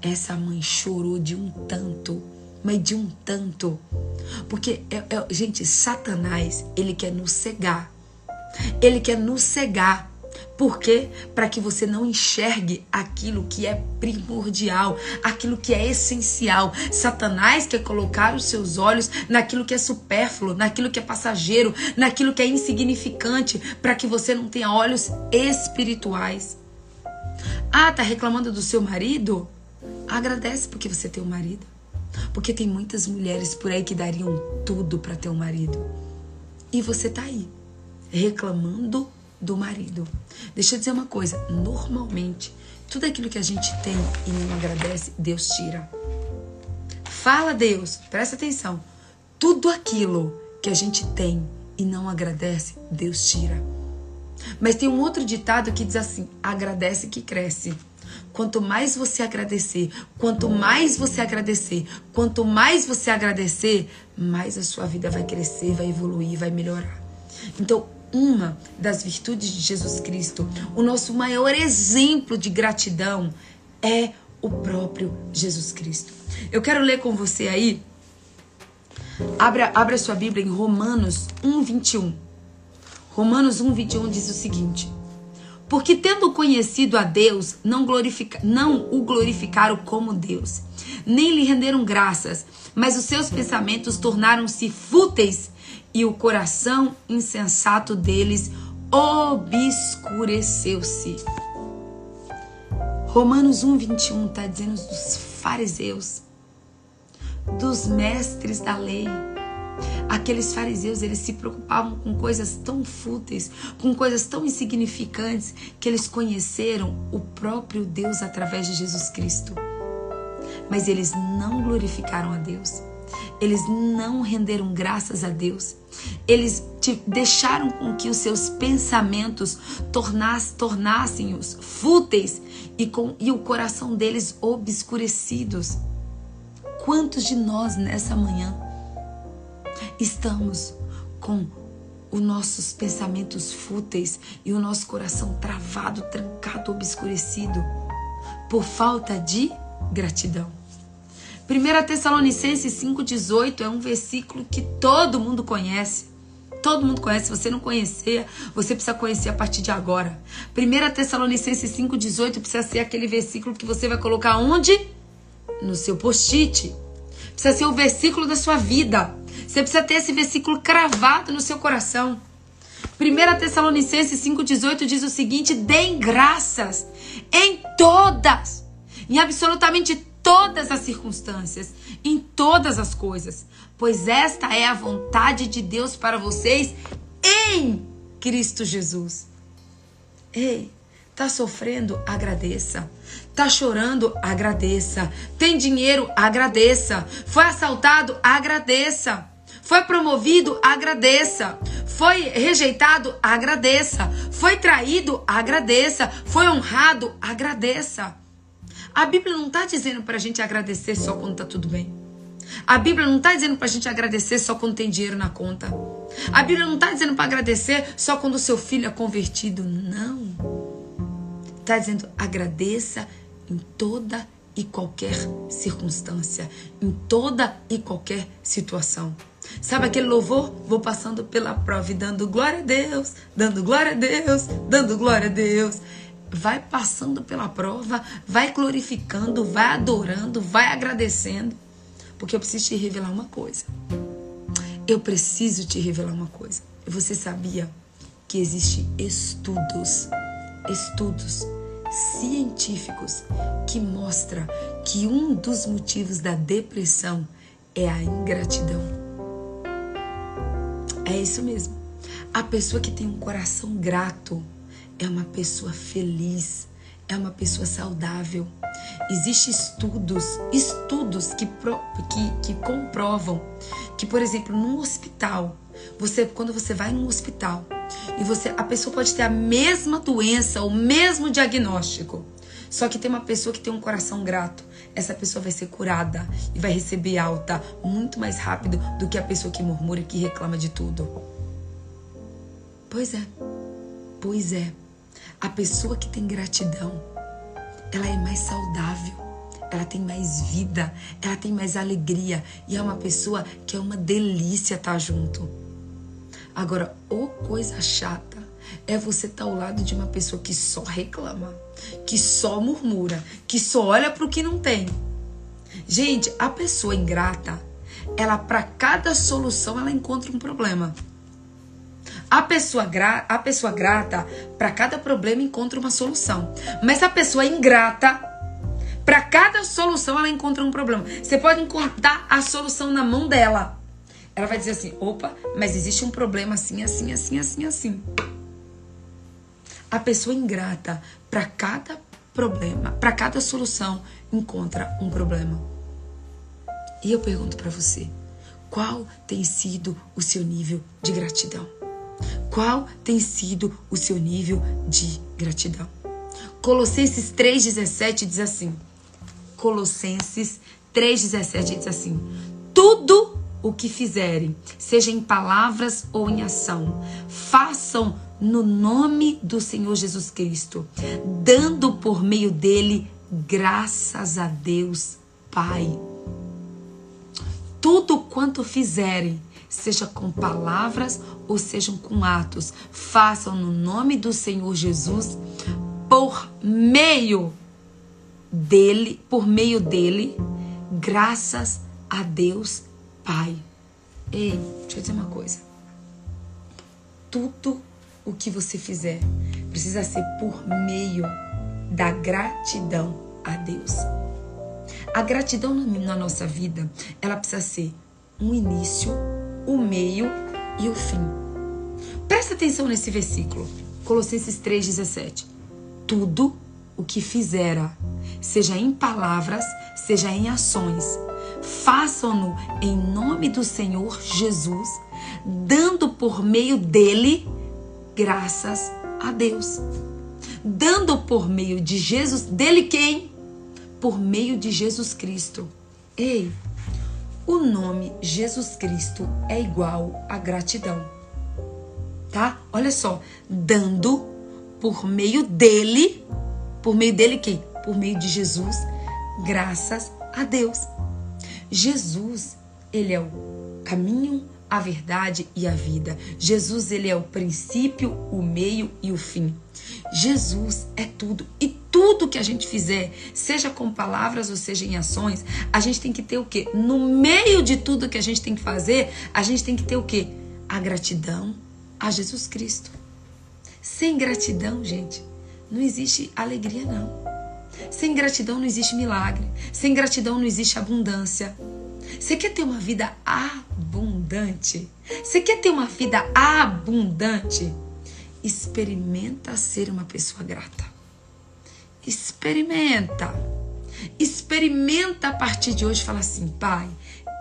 essa mãe chorou de um tanto mas de um tanto. Porque, é, é, gente, Satanás, ele quer nos cegar. Ele quer nos cegar Por quê? Para que você não enxergue aquilo que é primordial, aquilo que é essencial. Satanás quer colocar os seus olhos naquilo que é supérfluo, naquilo que é passageiro, naquilo que é insignificante, para que você não tenha olhos espirituais. Ah, tá reclamando do seu marido? Agradece porque você tem um marido. Porque tem muitas mulheres por aí que dariam tudo para ter um marido. E você tá aí, reclamando do marido. Deixa eu dizer uma coisa: normalmente, tudo aquilo que a gente tem e não agradece, Deus tira. Fala, Deus, presta atenção. Tudo aquilo que a gente tem e não agradece, Deus tira. Mas tem um outro ditado que diz assim: agradece que cresce. Quanto mais você agradecer, quanto mais você agradecer, quanto mais você agradecer, mais a sua vida vai crescer, vai evoluir, vai melhorar. Então, uma das virtudes de Jesus Cristo, o nosso maior exemplo de gratidão é o próprio Jesus Cristo. Eu quero ler com você aí. Abra, abra sua Bíblia em Romanos 1, 21. Romanos 1, 21 diz o seguinte: Porque tendo conhecido a Deus, não, glorifica, não o glorificaram como Deus, nem lhe renderam graças, mas os seus pensamentos tornaram-se fúteis e o coração insensato deles obscureceu-se. Romanos 1, 21 está dizendo dos fariseus, dos mestres da lei. Aqueles fariseus, eles se preocupavam com coisas tão fúteis, com coisas tão insignificantes, que eles conheceram o próprio Deus através de Jesus Cristo. Mas eles não glorificaram a Deus. Eles não renderam graças a Deus. Eles deixaram com que os seus pensamentos tornassem-os fúteis e, com, e o coração deles obscurecidos. Quantos de nós nessa manhã estamos com os nossos pensamentos fúteis e o nosso coração travado, trancado, obscurecido por falta de gratidão? 1 Tessalonicenses 5,18 é um versículo que todo mundo conhece. Todo mundo conhece. Se você não conhecer, você precisa conhecer a partir de agora. 1 Tessalonicenses 5,18 precisa ser aquele versículo que você vai colocar onde? No seu post-it. Precisa ser o versículo da sua vida. Você precisa ter esse versículo cravado no seu coração. 1 Tessalonicenses 5,18 diz o seguinte: deem graças em todas, em absolutamente todas as circunstâncias, em todas as coisas, pois esta é a vontade de Deus para vocês em Cristo Jesus. Ei, tá sofrendo? Agradeça. Tá chorando? Agradeça. Tem dinheiro? Agradeça. Foi assaltado? Agradeça. Foi promovido? Agradeça. Foi rejeitado? Agradeça. Foi traído? Agradeça. Foi honrado? Agradeça. A Bíblia não está dizendo para a gente agradecer só quando está tudo bem. A Bíblia não está dizendo para a gente agradecer só quando tem dinheiro na conta. A Bíblia não está dizendo para agradecer só quando o seu filho é convertido. Não. Está dizendo agradeça em toda e qualquer circunstância, em toda e qualquer situação. Sabe aquele louvor? Vou passando pela prova e dando glória a Deus, dando glória a Deus, dando glória a Deus vai passando pela prova, vai glorificando, vai adorando, vai agradecendo. Porque eu preciso te revelar uma coisa. Eu preciso te revelar uma coisa. Você sabia que existem estudos, estudos científicos que mostram que um dos motivos da depressão é a ingratidão. É isso mesmo. A pessoa que tem um coração grato, é uma pessoa feliz, é uma pessoa saudável. Existem estudos, estudos que, que, que comprovam que, por exemplo, num hospital, você quando você vai num hospital e você a pessoa pode ter a mesma doença, o mesmo diagnóstico, só que tem uma pessoa que tem um coração grato, essa pessoa vai ser curada e vai receber alta muito mais rápido do que a pessoa que murmura e que reclama de tudo. Pois é, pois é. A pessoa que tem gratidão, ela é mais saudável, ela tem mais vida, ela tem mais alegria e é uma pessoa que é uma delícia estar junto. Agora, ou coisa chata é você estar tá ao lado de uma pessoa que só reclama, que só murmura, que só olha para o que não tem. Gente, a pessoa ingrata, ela para cada solução ela encontra um problema. A pessoa, gra a pessoa grata, para cada problema encontra uma solução. Mas a pessoa ingrata, para cada solução ela encontra um problema. Você pode encontrar a solução na mão dela. Ela vai dizer assim: opa, mas existe um problema assim, assim, assim, assim, assim. A pessoa ingrata, para cada problema, para cada solução, encontra um problema. E eu pergunto para você: qual tem sido o seu nível de gratidão? Qual tem sido o seu nível de gratidão? Colossenses 3,17 diz assim: Colossenses 3,17 diz assim: Tudo o que fizerem, seja em palavras ou em ação, façam no nome do Senhor Jesus Cristo, dando por meio dele graças a Deus Pai. Tudo quanto fizerem, seja com palavras ou sejam com atos, façam no nome do Senhor Jesus por meio dele, por meio dele, graças a Deus Pai. Ei, deixa eu dizer uma coisa. Tudo o que você fizer precisa ser por meio da gratidão a Deus. A gratidão na nossa vida, ela precisa ser um início, o um meio e o fim. Presta atenção nesse versículo, Colossenses 3,17. Tudo o que fizera, seja em palavras, seja em ações, façam-no em nome do Senhor Jesus, dando por meio dele graças a Deus. Dando por meio de Jesus, dele quem? Por meio de Jesus Cristo. Ei, o nome Jesus Cristo é igual a gratidão. Tá? Olha só, dando por meio dele, por meio dele quem? Por meio de Jesus, graças a Deus. Jesus, ele é o caminho, a verdade e a vida. Jesus, ele é o princípio, o meio e o fim. Jesus é tudo. E tudo que a gente fizer, seja com palavras ou seja em ações, a gente tem que ter o quê? No meio de tudo que a gente tem que fazer, a gente tem que ter o quê? A gratidão a Jesus Cristo. Sem gratidão, gente, não existe alegria, não. Sem gratidão não existe milagre. Sem gratidão não existe abundância. Você quer ter uma vida abundante? Você quer ter uma vida abundante? Experimenta ser uma pessoa grata. Experimenta. Experimenta a partir de hoje falar assim, pai,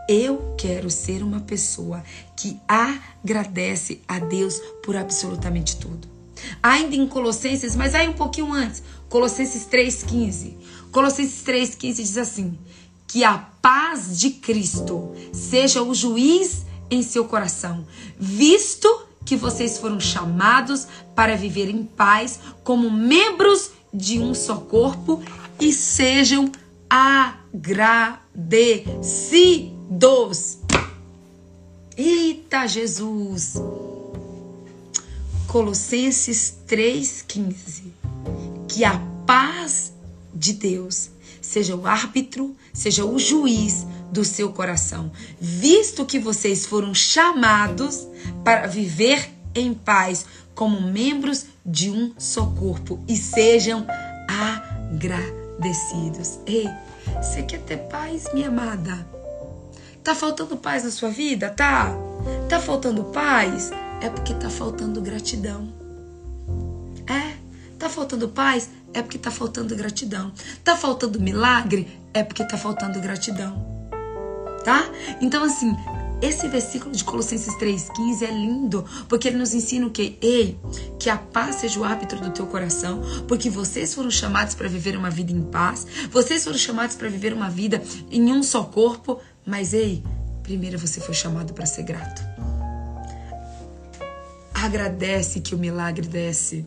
eu quero ser uma pessoa que agradece a Deus por absolutamente tudo. Ainda em Colossenses, mas aí um pouquinho antes, Colossenses 3,15. Colossenses 3,15 diz assim: que a paz de Cristo seja o juiz em seu coração, visto que vocês foram chamados para viver em paz como membros de um só corpo e sejam agradecidos. Eita Jesus! Colossenses 3,15. Que a paz de Deus seja o árbitro, seja o juiz do seu coração, visto que vocês foram chamados para viver em paz como membros de um só corpo e sejam agradecidos. Ei, você quer ter paz, minha amada? Tá faltando paz na sua vida? Tá? Tá faltando paz? É porque tá faltando gratidão. É, tá faltando paz? é porque está faltando gratidão. Está faltando milagre? É porque está faltando gratidão. Tá? Então, assim, esse versículo de Colossenses 3,15 é lindo, porque ele nos ensina o que? Ei, que a paz seja o árbitro do teu coração, porque vocês foram chamados para viver uma vida em paz, vocês foram chamados para viver uma vida em um só corpo, mas ei, primeiro você foi chamado para ser grato. Agradece que o milagre desce.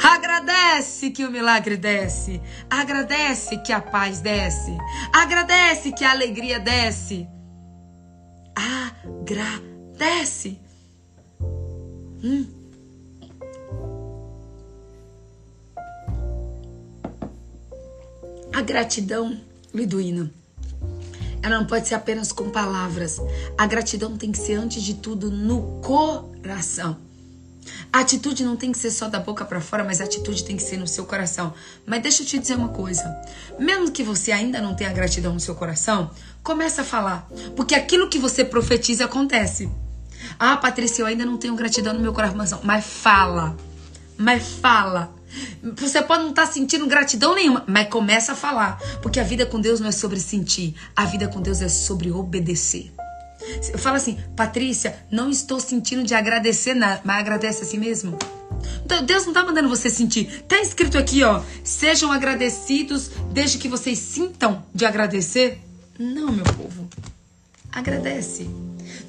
Agradece que o milagre desce. Agradece que a paz desce. Agradece que a alegria desce. Agradece. Hum. A gratidão, Liduína, ela não pode ser apenas com palavras. A gratidão tem que ser, antes de tudo, no coração. A atitude não tem que ser só da boca para fora, mas a atitude tem que ser no seu coração. Mas deixa eu te dizer uma coisa. Mesmo que você ainda não tenha gratidão no seu coração, começa a falar. Porque aquilo que você profetiza acontece. Ah, Patrícia, eu ainda não tenho gratidão no meu coração. Mas fala. Mas fala. Você pode não estar tá sentindo gratidão nenhuma, mas começa a falar. Porque a vida com Deus não é sobre sentir. A vida com Deus é sobre obedecer. Eu falo assim, Patrícia, não estou sentindo de agradecer nada, mas agradece a si mesmo. Então, Deus não está mandando você sentir. Está escrito aqui, ó, sejam agradecidos desde que vocês sintam de agradecer. Não, meu povo. Agradece.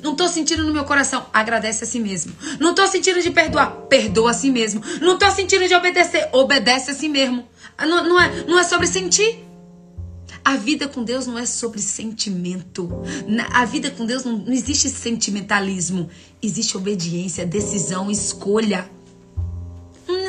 Não estou sentindo no meu coração. Agradece a si mesmo. Não estou sentindo de perdoar. Perdoa a si mesmo. Não estou sentindo de obedecer. Obedece a si mesmo. Não, não, é, não é sobre sentir. A vida com Deus não é sobre sentimento. A vida com Deus não, não existe sentimentalismo. Existe obediência, decisão, escolha.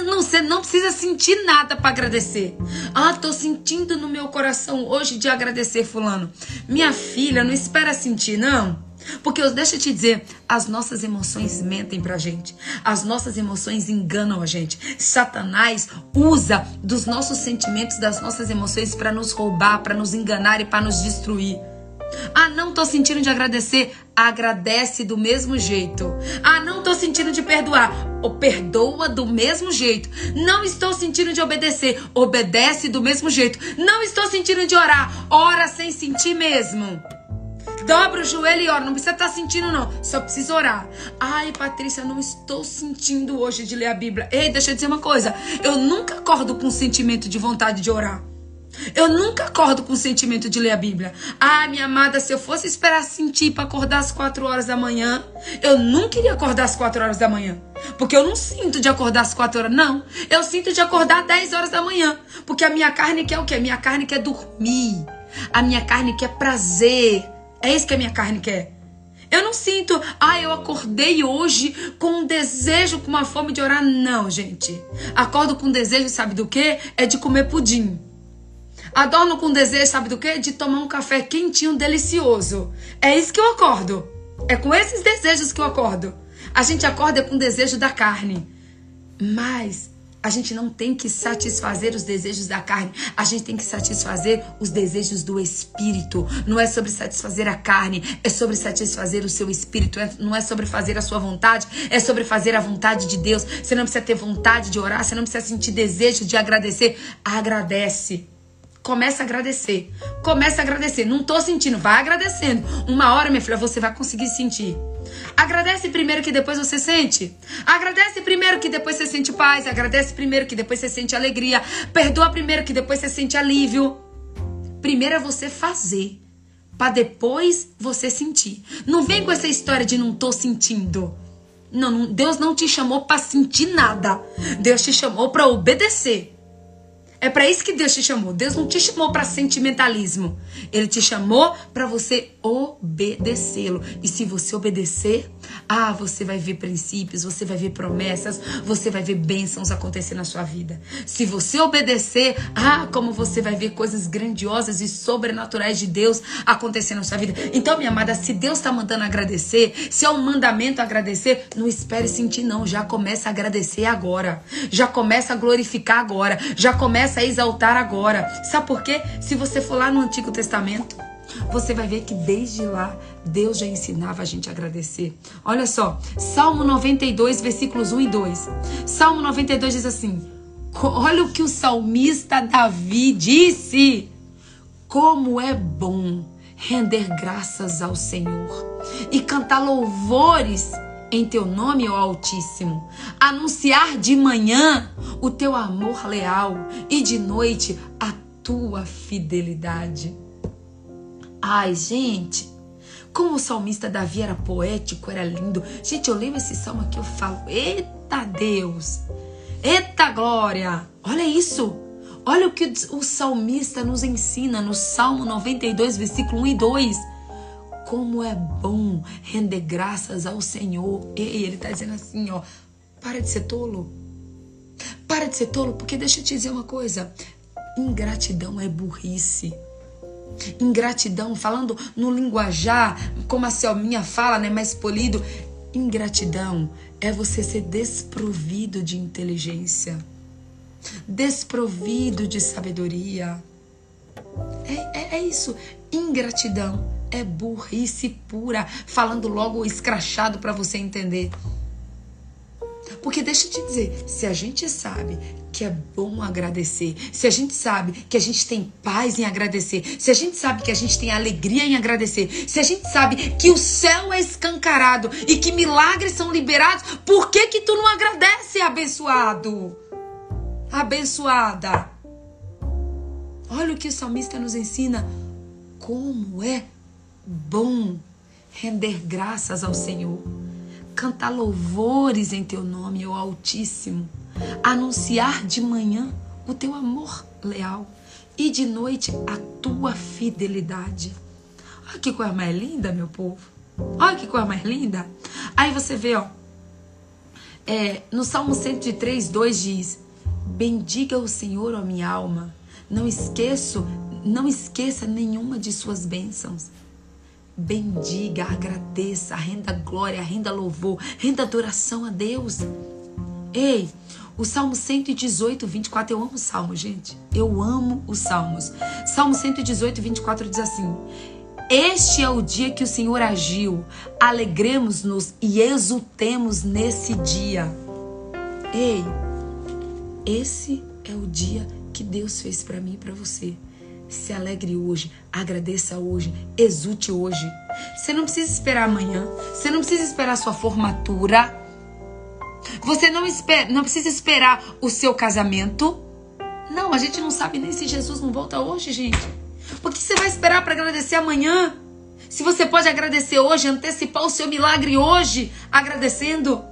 Não, você não precisa sentir nada para agradecer. Ah, tô sentindo no meu coração hoje de agradecer fulano. Minha filha, não espera sentir, não. Porque deixa eu te dizer, as nossas emoções mentem pra gente. As nossas emoções enganam a gente. Satanás usa dos nossos sentimentos, das nossas emoções para nos roubar, para nos enganar e para nos destruir. Ah, não tô sentindo de agradecer. Agradece do mesmo jeito. Ah, não tô sentindo de perdoar. Ou perdoa do mesmo jeito. Não estou sentindo de obedecer. Obedece do mesmo jeito. Não estou sentindo de orar. Ora sem sentir mesmo. Dobra o joelho e ora. Não precisa estar tá sentindo, não. Só precisa orar. Ai, Patrícia, não estou sentindo hoje de ler a Bíblia. Ei, deixa eu dizer uma coisa. Eu nunca acordo com sentimento de vontade de orar. Eu nunca acordo com sentimento de ler a Bíblia. Ah, minha amada, se eu fosse esperar sentir para acordar às quatro horas da manhã, eu nunca iria acordar às quatro horas da manhã. Porque eu não sinto de acordar às quatro horas, não. Eu sinto de acordar às dez horas da manhã. Porque a minha carne quer o quê? Minha carne quer dormir. A minha carne quer prazer. É isso que a minha carne quer. Eu não sinto, ah, eu acordei hoje com um desejo, com uma fome de orar. Não, gente. Acordo com desejo, sabe do quê? É de comer pudim. Adorno com desejo, sabe do quê? De tomar um café quentinho, delicioso. É isso que eu acordo. É com esses desejos que eu acordo. A gente acorda com desejo da carne. Mas a gente não tem que satisfazer os desejos da carne, a gente tem que satisfazer os desejos do espírito. Não é sobre satisfazer a carne, é sobre satisfazer o seu espírito. É, não é sobre fazer a sua vontade, é sobre fazer a vontade de Deus. Você não precisa ter vontade de orar, você não precisa sentir desejo de agradecer. Agradece. Começa a agradecer. Começa a agradecer. Não tô sentindo, vai agradecendo. Uma hora, minha filha, você vai conseguir sentir. Agradece primeiro que depois você sente. Agradece primeiro que depois você sente paz. Agradece primeiro que depois você sente alegria. Perdoa primeiro que depois você sente alívio. Primeiro é você fazer, para depois você sentir. Não vem com essa história de não tô sentindo. Não, não Deus não te chamou para sentir nada. Deus te chamou para obedecer. É para isso que Deus te chamou. Deus não te chamou para sentimentalismo. Ele te chamou para você obedecê-lo. E se você obedecer, ah, você vai ver princípios, você vai ver promessas, você vai ver bênçãos acontecer na sua vida. Se você obedecer, ah, como você vai ver coisas grandiosas e sobrenaturais de Deus acontecer na sua vida. Então, minha amada, se Deus está mandando agradecer, se é um mandamento agradecer, não espere sentir, não. Já começa a agradecer agora. Já começa a glorificar agora. Já começa a exaltar agora. Sabe por quê? Se você for lá no Antigo Testamento, você vai ver que desde lá Deus já ensinava a gente a agradecer. Olha só, Salmo 92, versículos 1 e 2. Salmo 92 diz assim: Olha o que o salmista Davi disse. Como é bom render graças ao Senhor e cantar louvores em teu nome, ó Altíssimo. Anunciar de manhã o teu amor leal e de noite a tua fidelidade. Ai, gente, como o salmista Davi era poético, era lindo. Gente, eu leio esse salmo aqui, eu falo: Eita Deus! Eita glória! Olha isso! Olha o que o salmista nos ensina no Salmo 92, versículo 1 e 2. Como é bom render graças ao Senhor. E ele está dizendo assim, ó, para de ser tolo. Para de ser tolo, porque deixa eu te dizer uma coisa. ingratidão é burrice. Ingratidão, falando no linguajar, como a Selminha fala, né, mais polido, ingratidão é você ser desprovido de inteligência, desprovido de sabedoria. É, é, é isso. Ingratidão é burrice pura, falando logo escrachado para você entender. Porque deixa eu te dizer, se a gente sabe que é bom agradecer, se a gente sabe que a gente tem paz em agradecer, se a gente sabe que a gente tem alegria em agradecer, se a gente sabe que o céu é escancarado e que milagres são liberados, por que que tu não agradece, abençoado? Abençoada. Olha o que o salmista nos ensina. Como é bom render graças ao Senhor, cantar louvores em teu nome, ó Altíssimo, anunciar de manhã o teu amor leal e de noite a tua fidelidade. Olha que coisa mais linda, meu povo. Olha que coisa mais linda. Aí você vê, ó, é, no Salmo 103, 2 diz: Bendiga o Senhor, ó minha alma. Não esqueço, não esqueça nenhuma de suas bênçãos. Bendiga, agradeça, renda glória, renda louvor, renda adoração a Deus. Ei, o Salmo 118, 24, eu amo o Salmo, gente. Eu amo os Salmos. Salmo 118, 24 diz assim: Este é o dia que o Senhor agiu. Alegremos-nos e exultemos nesse dia. Ei, esse é o dia que Deus fez para mim e para você. Se alegre hoje, agradeça hoje, exulte hoje. Você não precisa esperar amanhã, você não precisa esperar sua formatura. Você não, espera, não precisa esperar o seu casamento. Não, a gente não sabe nem se Jesus não volta hoje, gente. Por que você vai esperar para agradecer amanhã? Se você pode agradecer hoje, antecipar o seu milagre hoje, agradecendo.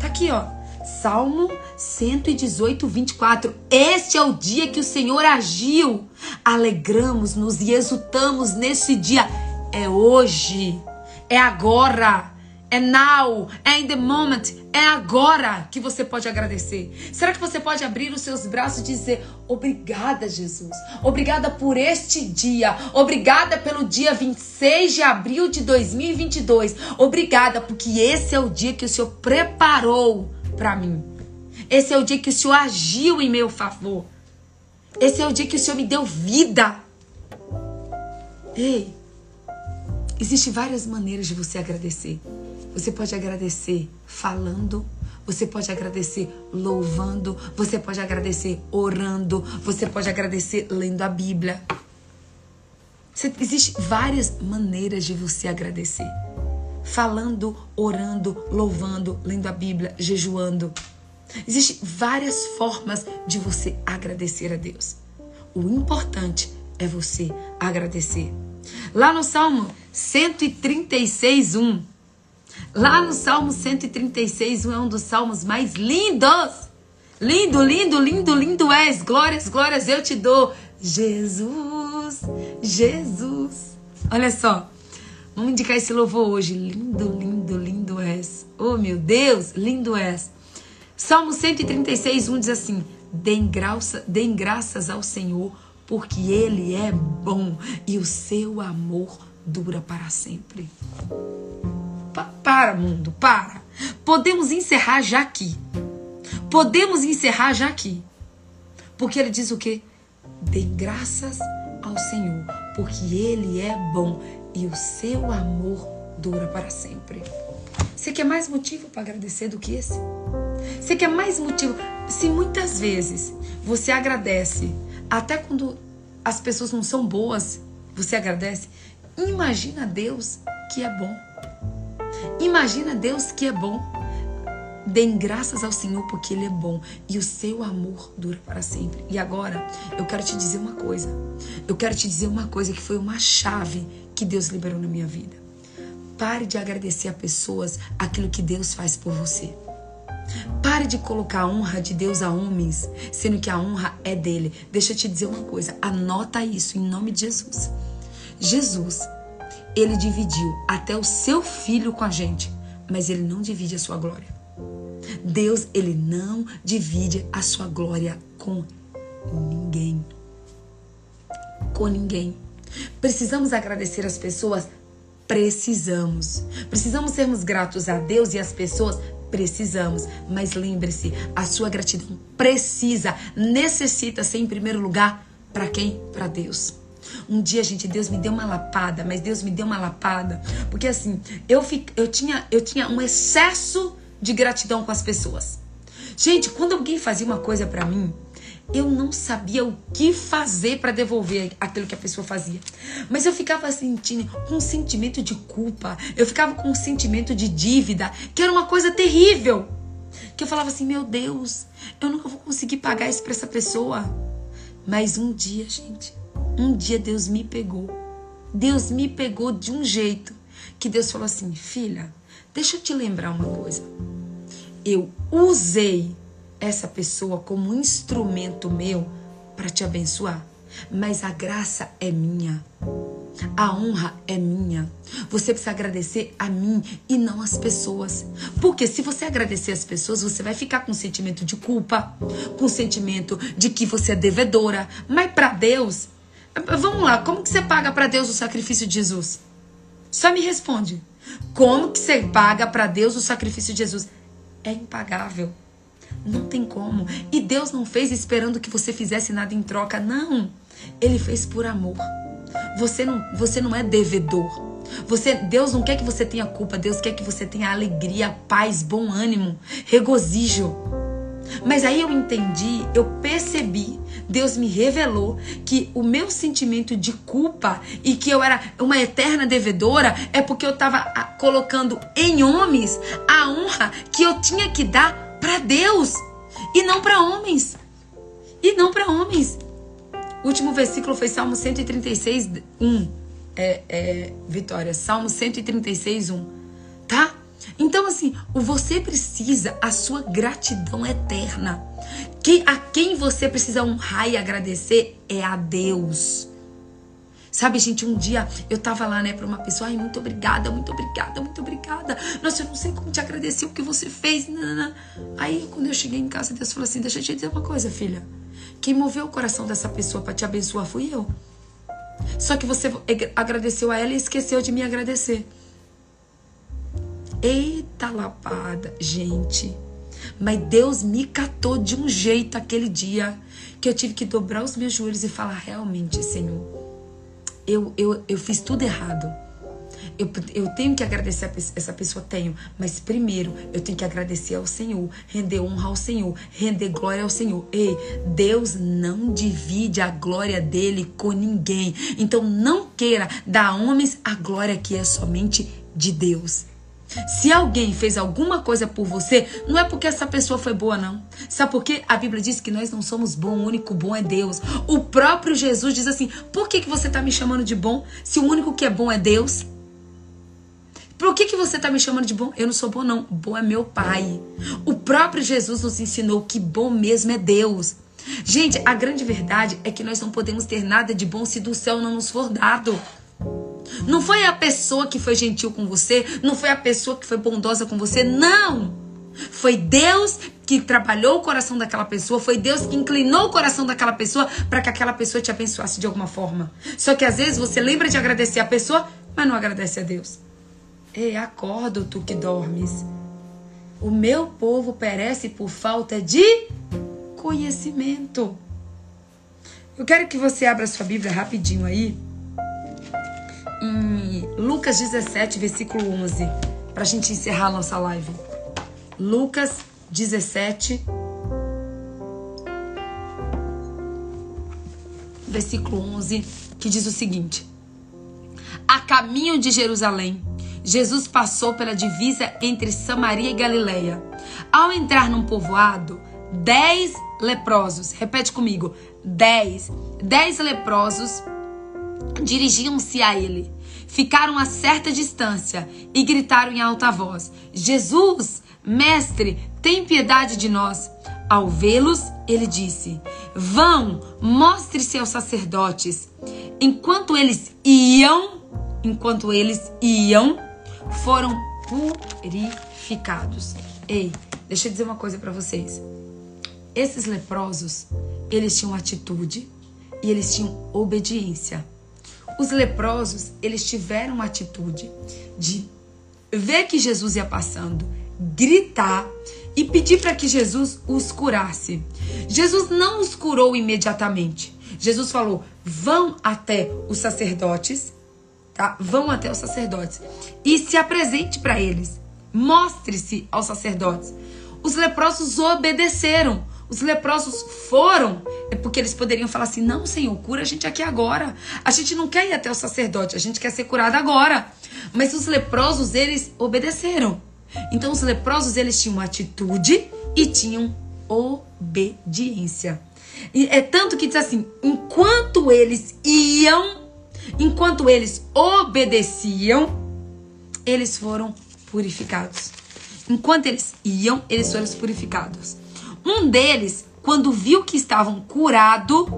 Tá aqui, ó. Salmo 118, 24. Este é o dia que o Senhor agiu. Alegramos-nos e exultamos nesse dia. É hoje, é agora, é now, é in the moment, é agora que você pode agradecer. Será que você pode abrir os seus braços e dizer: Obrigada, Jesus. Obrigada por este dia. Obrigada pelo dia 26 de abril de 2022. Obrigada, porque esse é o dia que o Senhor preparou para mim. Esse é o dia que o Senhor agiu em meu favor. Esse é o dia que o Senhor me deu vida. Ei, existem várias maneiras de você agradecer. Você pode agradecer falando, você pode agradecer louvando, você pode agradecer orando, você pode agradecer lendo a Bíblia. Existem várias maneiras de você agradecer falando, orando, louvando, lendo a Bíblia, jejuando. Existem várias formas de você agradecer a Deus. O importante é você agradecer. Lá no Salmo 136, 1. Lá no Salmo 136, 1 é um dos salmos mais lindos. Lindo, lindo, lindo, lindo és. Glórias, glórias eu te dou. Jesus, Jesus. Olha só. Vamos indicar esse louvor hoje. Lindo, lindo, lindo és. Oh, meu Deus, lindo és. Salmo 136, 1 diz assim: Deem, graça, deem graças ao Senhor, porque Ele é bom e o seu amor dura para sempre. Pa para, mundo, para. Podemos encerrar já aqui. Podemos encerrar já aqui. Porque ele diz o quê? Deem graças ao Senhor, porque Ele é bom e o seu amor dura para sempre. Você quer mais motivo para agradecer do que esse? Você quer mais motivo? Se muitas vezes você agradece, até quando as pessoas não são boas, você agradece, imagina Deus que é bom. Imagina Deus que é bom. Deem graças ao Senhor porque Ele é bom e o seu amor dura para sempre. E agora, eu quero te dizer uma coisa. Eu quero te dizer uma coisa que foi uma chave que Deus liberou na minha vida. Pare de agradecer a pessoas aquilo que Deus faz por você. Pare de colocar a honra de Deus a homens, sendo que a honra é dele. Deixa eu te dizer uma coisa, anota isso em nome de Jesus. Jesus, ele dividiu até o seu filho com a gente, mas ele não divide a sua glória. Deus, ele não divide a sua glória com ninguém. com ninguém. Precisamos agradecer as pessoas? Precisamos. Precisamos sermos gratos a Deus e às pessoas? Precisamos. Mas lembre-se, a sua gratidão precisa, necessita ser em primeiro lugar para quem? Para Deus. Um dia, gente, Deus me deu uma lapada, mas Deus me deu uma lapada, porque assim, eu, fico, eu, tinha, eu tinha um excesso de gratidão com as pessoas. Gente, quando alguém fazia uma coisa para mim, eu não sabia o que fazer para devolver aquilo que a pessoa fazia. Mas eu ficava sentindo com um sentimento de culpa, eu ficava com um sentimento de dívida, que era uma coisa terrível. Que eu falava assim: meu Deus, eu nunca vou conseguir pagar isso para essa pessoa. Mas um dia, gente, um dia Deus me pegou. Deus me pegou de um jeito que Deus falou assim: filha, deixa eu te lembrar uma coisa. Eu usei essa pessoa como um instrumento meu para te abençoar. Mas a graça é minha. A honra é minha. Você precisa agradecer a mim e não as pessoas. Porque se você agradecer as pessoas, você vai ficar com sentimento de culpa, com sentimento de que você é devedora. Mas para Deus, vamos lá, como que você paga para Deus o sacrifício de Jesus? Só me responde. Como que você paga para Deus o sacrifício de Jesus? É impagável. Não tem como. E Deus não fez esperando que você fizesse nada em troca, não. Ele fez por amor. Você não, você não é devedor. Você, Deus não quer que você tenha culpa, Deus quer que você tenha alegria, paz, bom ânimo, regozijo. Mas aí eu entendi, eu percebi, Deus me revelou que o meu sentimento de culpa e que eu era uma eterna devedora é porque eu estava colocando em homens a honra que eu tinha que dar para Deus e não para homens. E não para homens. O último versículo foi Salmo 136, 1. É, é, Vitória, Salmo 136, 1. Tá? Então, assim, você precisa, a sua gratidão eterna. Que, a quem você precisa honrar e agradecer é a Deus. Sabe, gente, um dia eu tava lá, né, pra uma pessoa, ai, muito obrigada, muito obrigada, muito obrigada. Nossa, eu não sei como te agradecer o que você fez. Nanana. Aí, quando eu cheguei em casa, Deus falou assim: deixa eu te dizer uma coisa, filha. Quem moveu o coração dessa pessoa para te abençoar fui eu. Só que você agradeceu a ela e esqueceu de me agradecer. Eita lapada, gente. Mas Deus me catou de um jeito aquele dia que eu tive que dobrar os meus joelhos e falar: realmente, Senhor eu, eu, eu fiz tudo errado. Eu, eu tenho que agradecer a essa pessoa, tenho. Mas primeiro eu tenho que agradecer ao Senhor, render honra ao Senhor, render glória ao Senhor. Ei, Deus não divide a glória dele com ninguém. Então não queira dar a homens a glória que é somente de Deus. Se alguém fez alguma coisa por você, não é porque essa pessoa foi boa, não. Sabe por quê? A Bíblia diz que nós não somos bons, o único bom é Deus. O próprio Jesus diz assim: por que, que você está me chamando de bom se o único que é bom é Deus? Por que, que você está me chamando de bom? Eu não sou bom, não. Bom é meu Pai. O próprio Jesus nos ensinou que bom mesmo é Deus. Gente, a grande verdade é que nós não podemos ter nada de bom se do céu não nos for dado. Não foi a pessoa que foi gentil com você, não foi a pessoa que foi bondosa com você, não. Foi Deus que trabalhou o coração daquela pessoa, foi Deus que inclinou o coração daquela pessoa para que aquela pessoa te abençoasse de alguma forma. Só que às vezes você lembra de agradecer a pessoa, mas não agradece a Deus. Ei, acorda tu que dormes. O meu povo perece por falta de conhecimento. Eu quero que você abra sua Bíblia rapidinho aí Lucas 17, versículo 11, para a gente encerrar a nossa live. Lucas 17, versículo 11, que diz o seguinte: A caminho de Jerusalém, Jesus passou pela divisa entre Samaria e Galileia. Ao entrar num povoado, dez leprosos, repete comigo, dez, dez leprosos dirigiam-se a ele. Ficaram a certa distância e gritaram em alta voz: Jesus, mestre, tem piedade de nós. Ao vê-los, ele disse: Vão, mostre-se aos sacerdotes. Enquanto eles iam, enquanto eles iam, foram purificados. Ei, deixa eu dizer uma coisa para vocês. Esses leprosos, eles tinham atitude, e eles tinham obediência. Os leprosos, eles tiveram a atitude de ver que Jesus ia passando, gritar e pedir para que Jesus os curasse. Jesus não os curou imediatamente. Jesus falou: vão até os sacerdotes, tá? Vão até os sacerdotes e se apresente para eles. Mostre-se aos sacerdotes. Os leprosos obedeceram. Os leprosos foram, é porque eles poderiam falar assim: não, Senhor, cura a gente aqui agora. A gente não quer ir até o sacerdote, a gente quer ser curado agora. Mas os leprosos, eles obedeceram. Então, os leprosos, eles tinham atitude e tinham obediência. E é tanto que diz assim: enquanto eles iam, enquanto eles obedeciam, eles foram purificados. Enquanto eles iam, eles foram purificados. Um deles, quando viu que estavam curado,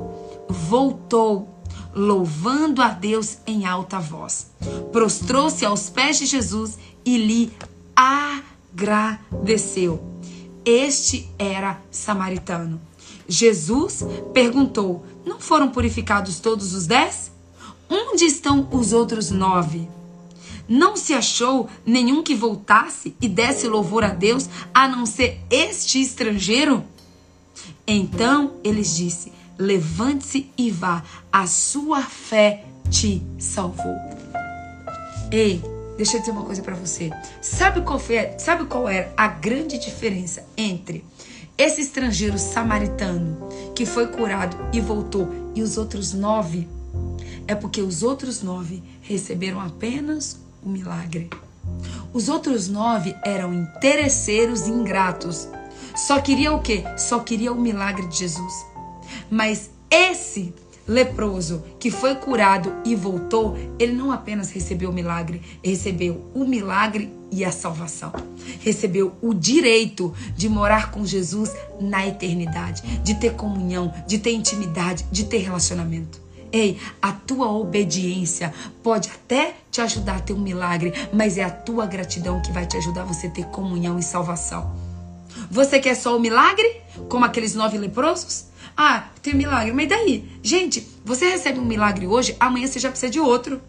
voltou, louvando a Deus em alta voz. Prostrou-se aos pés de Jesus e lhe agradeceu. Este era samaritano. Jesus perguntou: Não foram purificados todos os dez? Onde estão os outros nove? Não se achou nenhum que voltasse e desse louvor a Deus, a não ser este estrangeiro? Então eles disse: Levante-se e vá, a sua fé te salvou. Ei, deixa eu dizer uma coisa para você. Sabe qual foi, sabe qual era a grande diferença entre esse estrangeiro samaritano que foi curado e voltou e os outros nove? É porque os outros nove receberam apenas o milagre. Os outros nove eram interesseiros e ingratos. Só queria o quê? Só queria o milagre de Jesus. Mas esse leproso que foi curado e voltou, ele não apenas recebeu o milagre, recebeu o milagre e a salvação. Recebeu o direito de morar com Jesus na eternidade, de ter comunhão, de ter intimidade, de ter relacionamento. Ei, a tua obediência pode até te ajudar a ter um milagre, mas é a tua gratidão que vai te ajudar a você ter comunhão e salvação. Você quer só o milagre? Como aqueles nove leprosos? Ah, tem milagre, mas daí? Gente, você recebe um milagre hoje, amanhã você já precisa de outro.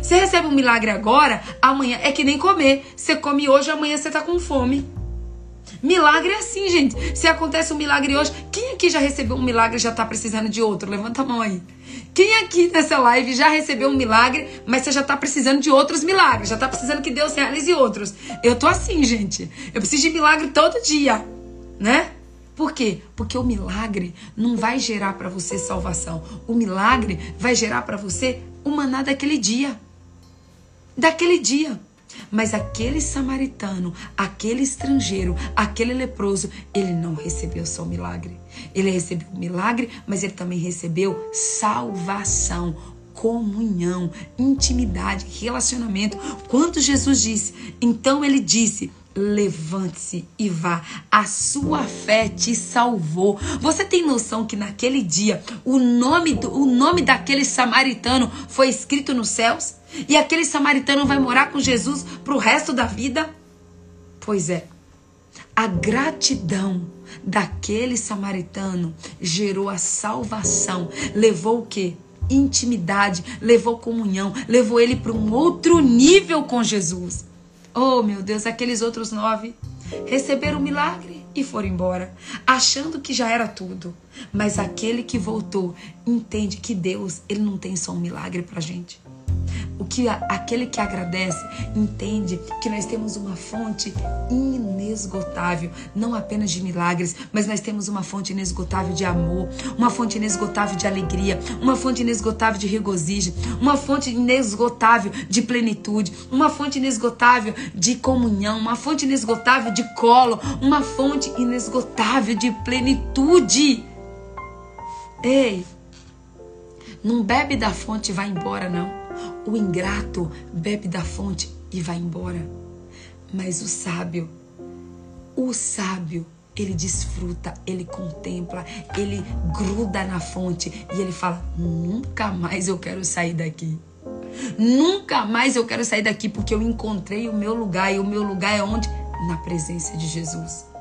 Você recebe um milagre agora, amanhã é que nem comer. Você come hoje, amanhã você tá com fome. Milagre é assim, gente. Se acontece um milagre hoje, quem aqui já recebeu um milagre e já tá precisando de outro? Levanta a mão aí. Quem aqui nessa live já recebeu um milagre, mas você já tá precisando de outros milagres? Já tá precisando que Deus realize outros? Eu tô assim, gente. Eu preciso de milagre todo dia, né? Por quê? Porque o milagre não vai gerar para você salvação. O milagre vai gerar para você o maná daquele dia. Daquele dia. Mas aquele samaritano, aquele estrangeiro, aquele leproso, ele não recebeu só o milagre. Ele recebeu o milagre, mas ele também recebeu salvação, comunhão, intimidade, relacionamento. Quando Jesus disse, então ele disse: Levante-se e vá. A sua fé te salvou. Você tem noção que naquele dia o nome, do, o nome daquele samaritano foi escrito nos céus? E aquele samaritano vai morar com Jesus para o resto da vida? Pois é. A gratidão daquele samaritano gerou a salvação. Levou o quê? Intimidade, levou comunhão, levou ele para um outro nível com Jesus. Oh, meu Deus, aqueles outros nove receberam o milagre e foram embora, achando que já era tudo. Mas aquele que voltou entende que Deus, ele não tem só um milagre pra gente. O que aquele que agradece entende que nós temos uma fonte inesgotável, não apenas de milagres, mas nós temos uma fonte inesgotável de amor, uma fonte inesgotável de alegria, uma fonte inesgotável de regozijo, uma fonte inesgotável de plenitude, uma fonte inesgotável de comunhão, uma fonte inesgotável de colo, uma fonte inesgotável de plenitude. Ei, não bebe da fonte e vai embora, não. O ingrato bebe da fonte e vai embora. Mas o sábio, o sábio, ele desfruta, ele contempla, ele gruda na fonte e ele fala: nunca mais eu quero sair daqui. Nunca mais eu quero sair daqui porque eu encontrei o meu lugar e o meu lugar é onde? Na presença de Jesus.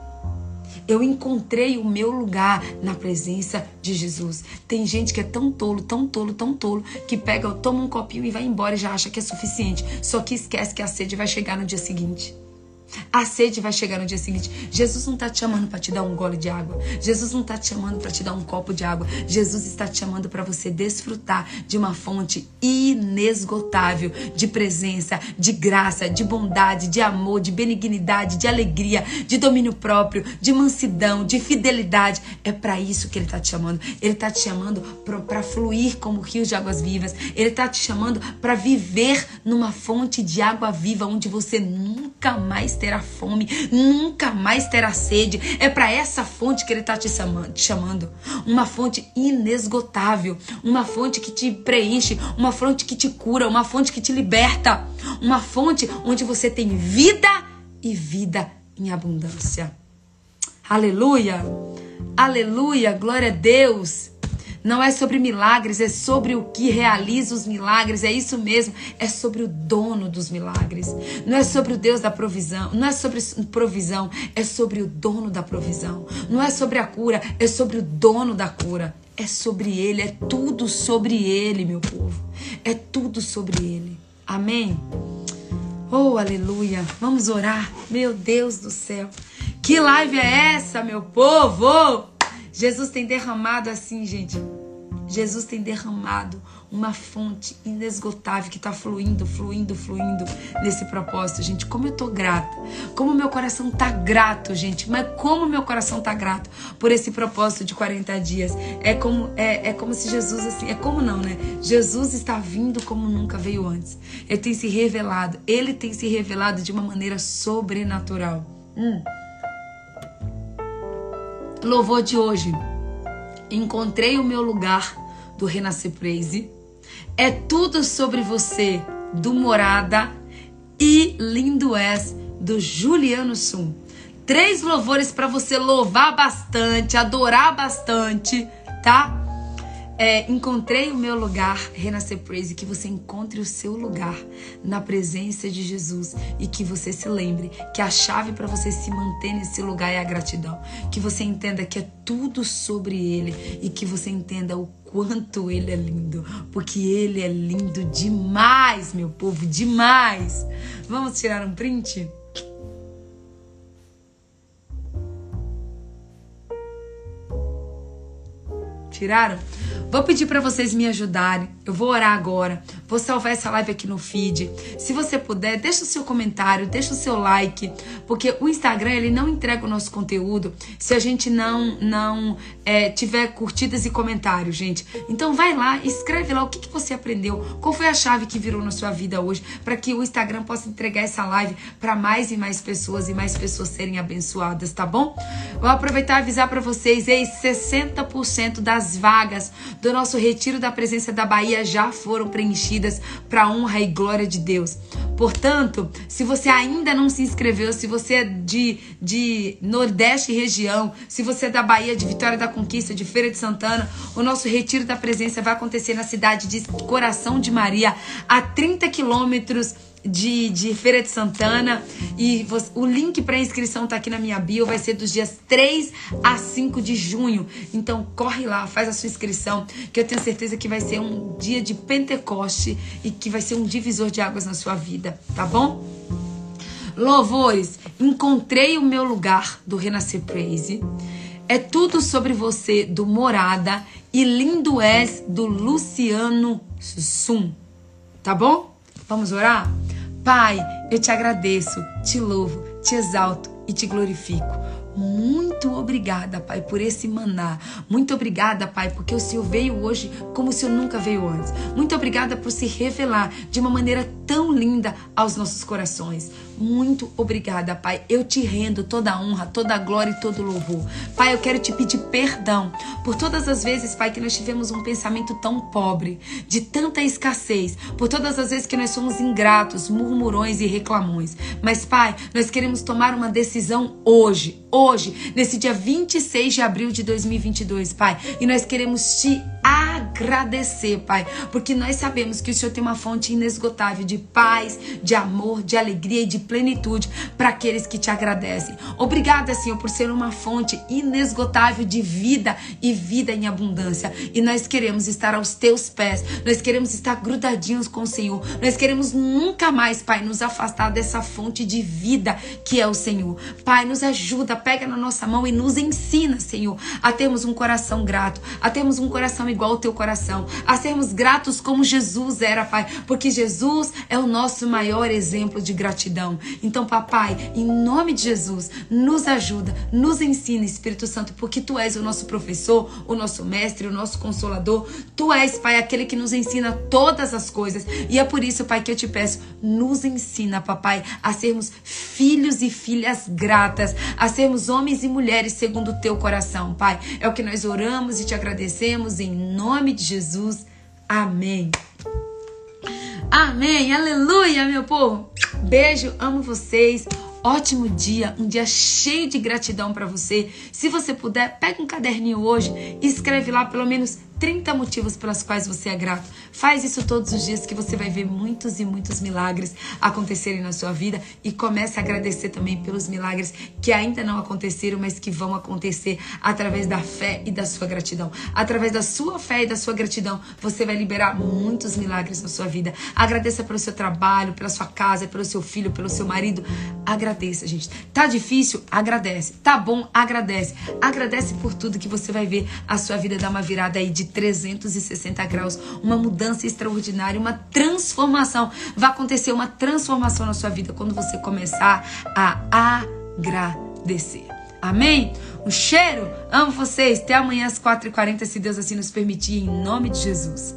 Eu encontrei o meu lugar na presença de Jesus. Tem gente que é tão tolo, tão tolo, tão tolo, que pega, toma um copinho e vai embora e já acha que é suficiente. Só que esquece que a sede vai chegar no dia seguinte. A sede vai chegar no dia seguinte. Jesus não está te chamando para te dar um gole de água. Jesus não está te chamando para te dar um copo de água. Jesus está te chamando para você desfrutar de uma fonte inesgotável de presença, de graça, de bondade, de amor, de benignidade, de alegria, de domínio próprio, de mansidão, de fidelidade. É para isso que ele está te chamando. Ele está te chamando para fluir como rios de águas vivas. Ele está te chamando para viver numa fonte de água viva onde você nunca mais terá fome, nunca mais terá sede. É para essa fonte que ele está te chamando. Uma fonte inesgotável, uma fonte que te preenche, uma fonte que te cura, uma fonte que te liberta, uma fonte onde você tem vida e vida em abundância. Aleluia! Aleluia! Glória a Deus! Não é sobre milagres, é sobre o que realiza os milagres. É isso mesmo. É sobre o dono dos milagres. Não é sobre o Deus da provisão. Não é sobre provisão. É sobre o dono da provisão. Não é sobre a cura. É sobre o dono da cura. É sobre ele. É tudo sobre ele, meu povo. É tudo sobre ele. Amém? Oh, aleluia. Vamos orar. Meu Deus do céu. Que live é essa, meu povo? Jesus tem derramado assim, gente. Jesus tem derramado uma fonte inesgotável que está fluindo, fluindo, fluindo nesse propósito, gente. Como eu tô grata, como meu coração tá grato, gente. Mas como meu coração tá grato por esse propósito de 40 dias. É como é, é como se Jesus assim, é como não, né? Jesus está vindo como nunca veio antes. Ele tem se revelado, ele tem se revelado de uma maneira sobrenatural. Hum louvor de hoje. Encontrei o meu lugar do Renascer Praise. É tudo sobre você do Morada e Lindo És do Juliano Sum. Três louvores para você louvar bastante, adorar bastante, tá? É, encontrei o meu lugar, Renascer Praise, que você encontre o seu lugar na presença de Jesus e que você se lembre que a chave para você se manter nesse lugar é a gratidão. Que você entenda que é tudo sobre Ele e que você entenda o quanto Ele é lindo, porque Ele é lindo demais, meu povo, demais. Vamos tirar um print? Tiraram? Vou pedir para vocês me ajudarem. Eu vou orar agora. Vou salvar essa live aqui no feed. Se você puder, deixa o seu comentário, deixa o seu like, porque o Instagram ele não entrega o nosso conteúdo se a gente não não é, tiver curtidas e comentários, gente. Então vai lá, escreve lá o que, que você aprendeu, qual foi a chave que virou na sua vida hoje, para que o Instagram possa entregar essa live para mais e mais pessoas e mais pessoas serem abençoadas, tá bom? Vou aproveitar e avisar para vocês, ei, 60% das vagas do nosso retiro da presença da Bahia já foram preenchidas para honra e glória de Deus. Portanto, se você ainda não se inscreveu, se você é de, de Nordeste região, se você é da Bahia, de Vitória da Conquista, de Feira de Santana, o nosso retiro da presença vai acontecer na cidade de Coração de Maria, a 30 quilômetros de, de Feira de Santana. E você, o link para inscrição tá aqui na minha bio. Vai ser dos dias 3 a 5 de junho. Então corre lá, faz a sua inscrição, que eu tenho certeza que vai ser um dia de Pentecoste e que vai ser um divisor de águas na sua vida, tá bom? Louvores, encontrei o meu lugar do Renascer Praise. É tudo sobre você do Morada e Lindo És do Luciano Sum. Tá bom? Vamos orar? Pai, eu te agradeço, te louvo, te exalto e te glorifico. Muito obrigada, Pai, por esse maná. Muito obrigada, Pai, porque o Senhor veio hoje como o Senhor nunca veio antes. Muito obrigada por se revelar de uma maneira tão linda aos nossos corações. Muito obrigada, Pai. Eu te rendo toda a honra, toda a glória e todo o louvor. Pai, eu quero te pedir perdão por todas as vezes, Pai, que nós tivemos um pensamento tão pobre, de tanta escassez, por todas as vezes que nós somos ingratos, murmurões e reclamões. Mas, Pai, nós queremos tomar uma decisão hoje, hoje, nesse dia 26 de abril de 2022, Pai, e nós queremos te agradecer, Pai, porque nós sabemos que o Senhor tem uma fonte inesgotável de paz, de amor, de alegria e de plenitude para aqueles que te agradecem. Obrigada, Senhor, por ser uma fonte inesgotável de vida e vida em abundância. E nós queremos estar aos teus pés, nós queremos estar grudadinhos com o Senhor, nós queremos nunca mais, Pai, nos afastar dessa fonte de vida que é o Senhor. Pai, nos ajuda, pega na nossa mão e nos ensina, Senhor, a termos um coração grato, a termos um coração igual ao teu coração, a sermos gratos como Jesus era, Pai, porque Jesus é o nosso maior exemplo de gratidão. Então, papai, em nome de Jesus, nos ajuda, nos ensina, Espírito Santo, porque tu és o nosso professor, o nosso mestre, o nosso consolador. Tu és, Pai, aquele que nos ensina todas as coisas. E é por isso, Pai, que eu te peço, nos ensina, papai, a sermos filhos e filhas gratas, a sermos homens e mulheres segundo o teu coração, Pai. É o que nós oramos e te agradecemos em nome de Jesus. Amém. Amém. Aleluia, meu povo. Beijo, amo vocês. Ótimo dia, um dia cheio de gratidão para você. Se você puder, pega um caderninho hoje e escreve lá pelo menos 30 motivos pelos quais você é grato. Faz isso todos os dias que você vai ver muitos e muitos milagres acontecerem na sua vida e comece a agradecer também pelos milagres que ainda não aconteceram, mas que vão acontecer através da fé e da sua gratidão. Através da sua fé e da sua gratidão, você vai liberar muitos milagres na sua vida. Agradeça pelo seu trabalho, pela sua casa, pelo seu filho, pelo seu marido. Agradeça, gente. Tá difícil? Agradece. Tá bom? Agradece. Agradece por tudo que você vai ver a sua vida dar uma virada aí de 360 graus, uma mudança extraordinária, uma transformação. Vai acontecer uma transformação na sua vida quando você começar a agradecer. Amém? Um cheiro, amo vocês. Até amanhã às 4h40, se Deus assim nos permitir, em nome de Jesus.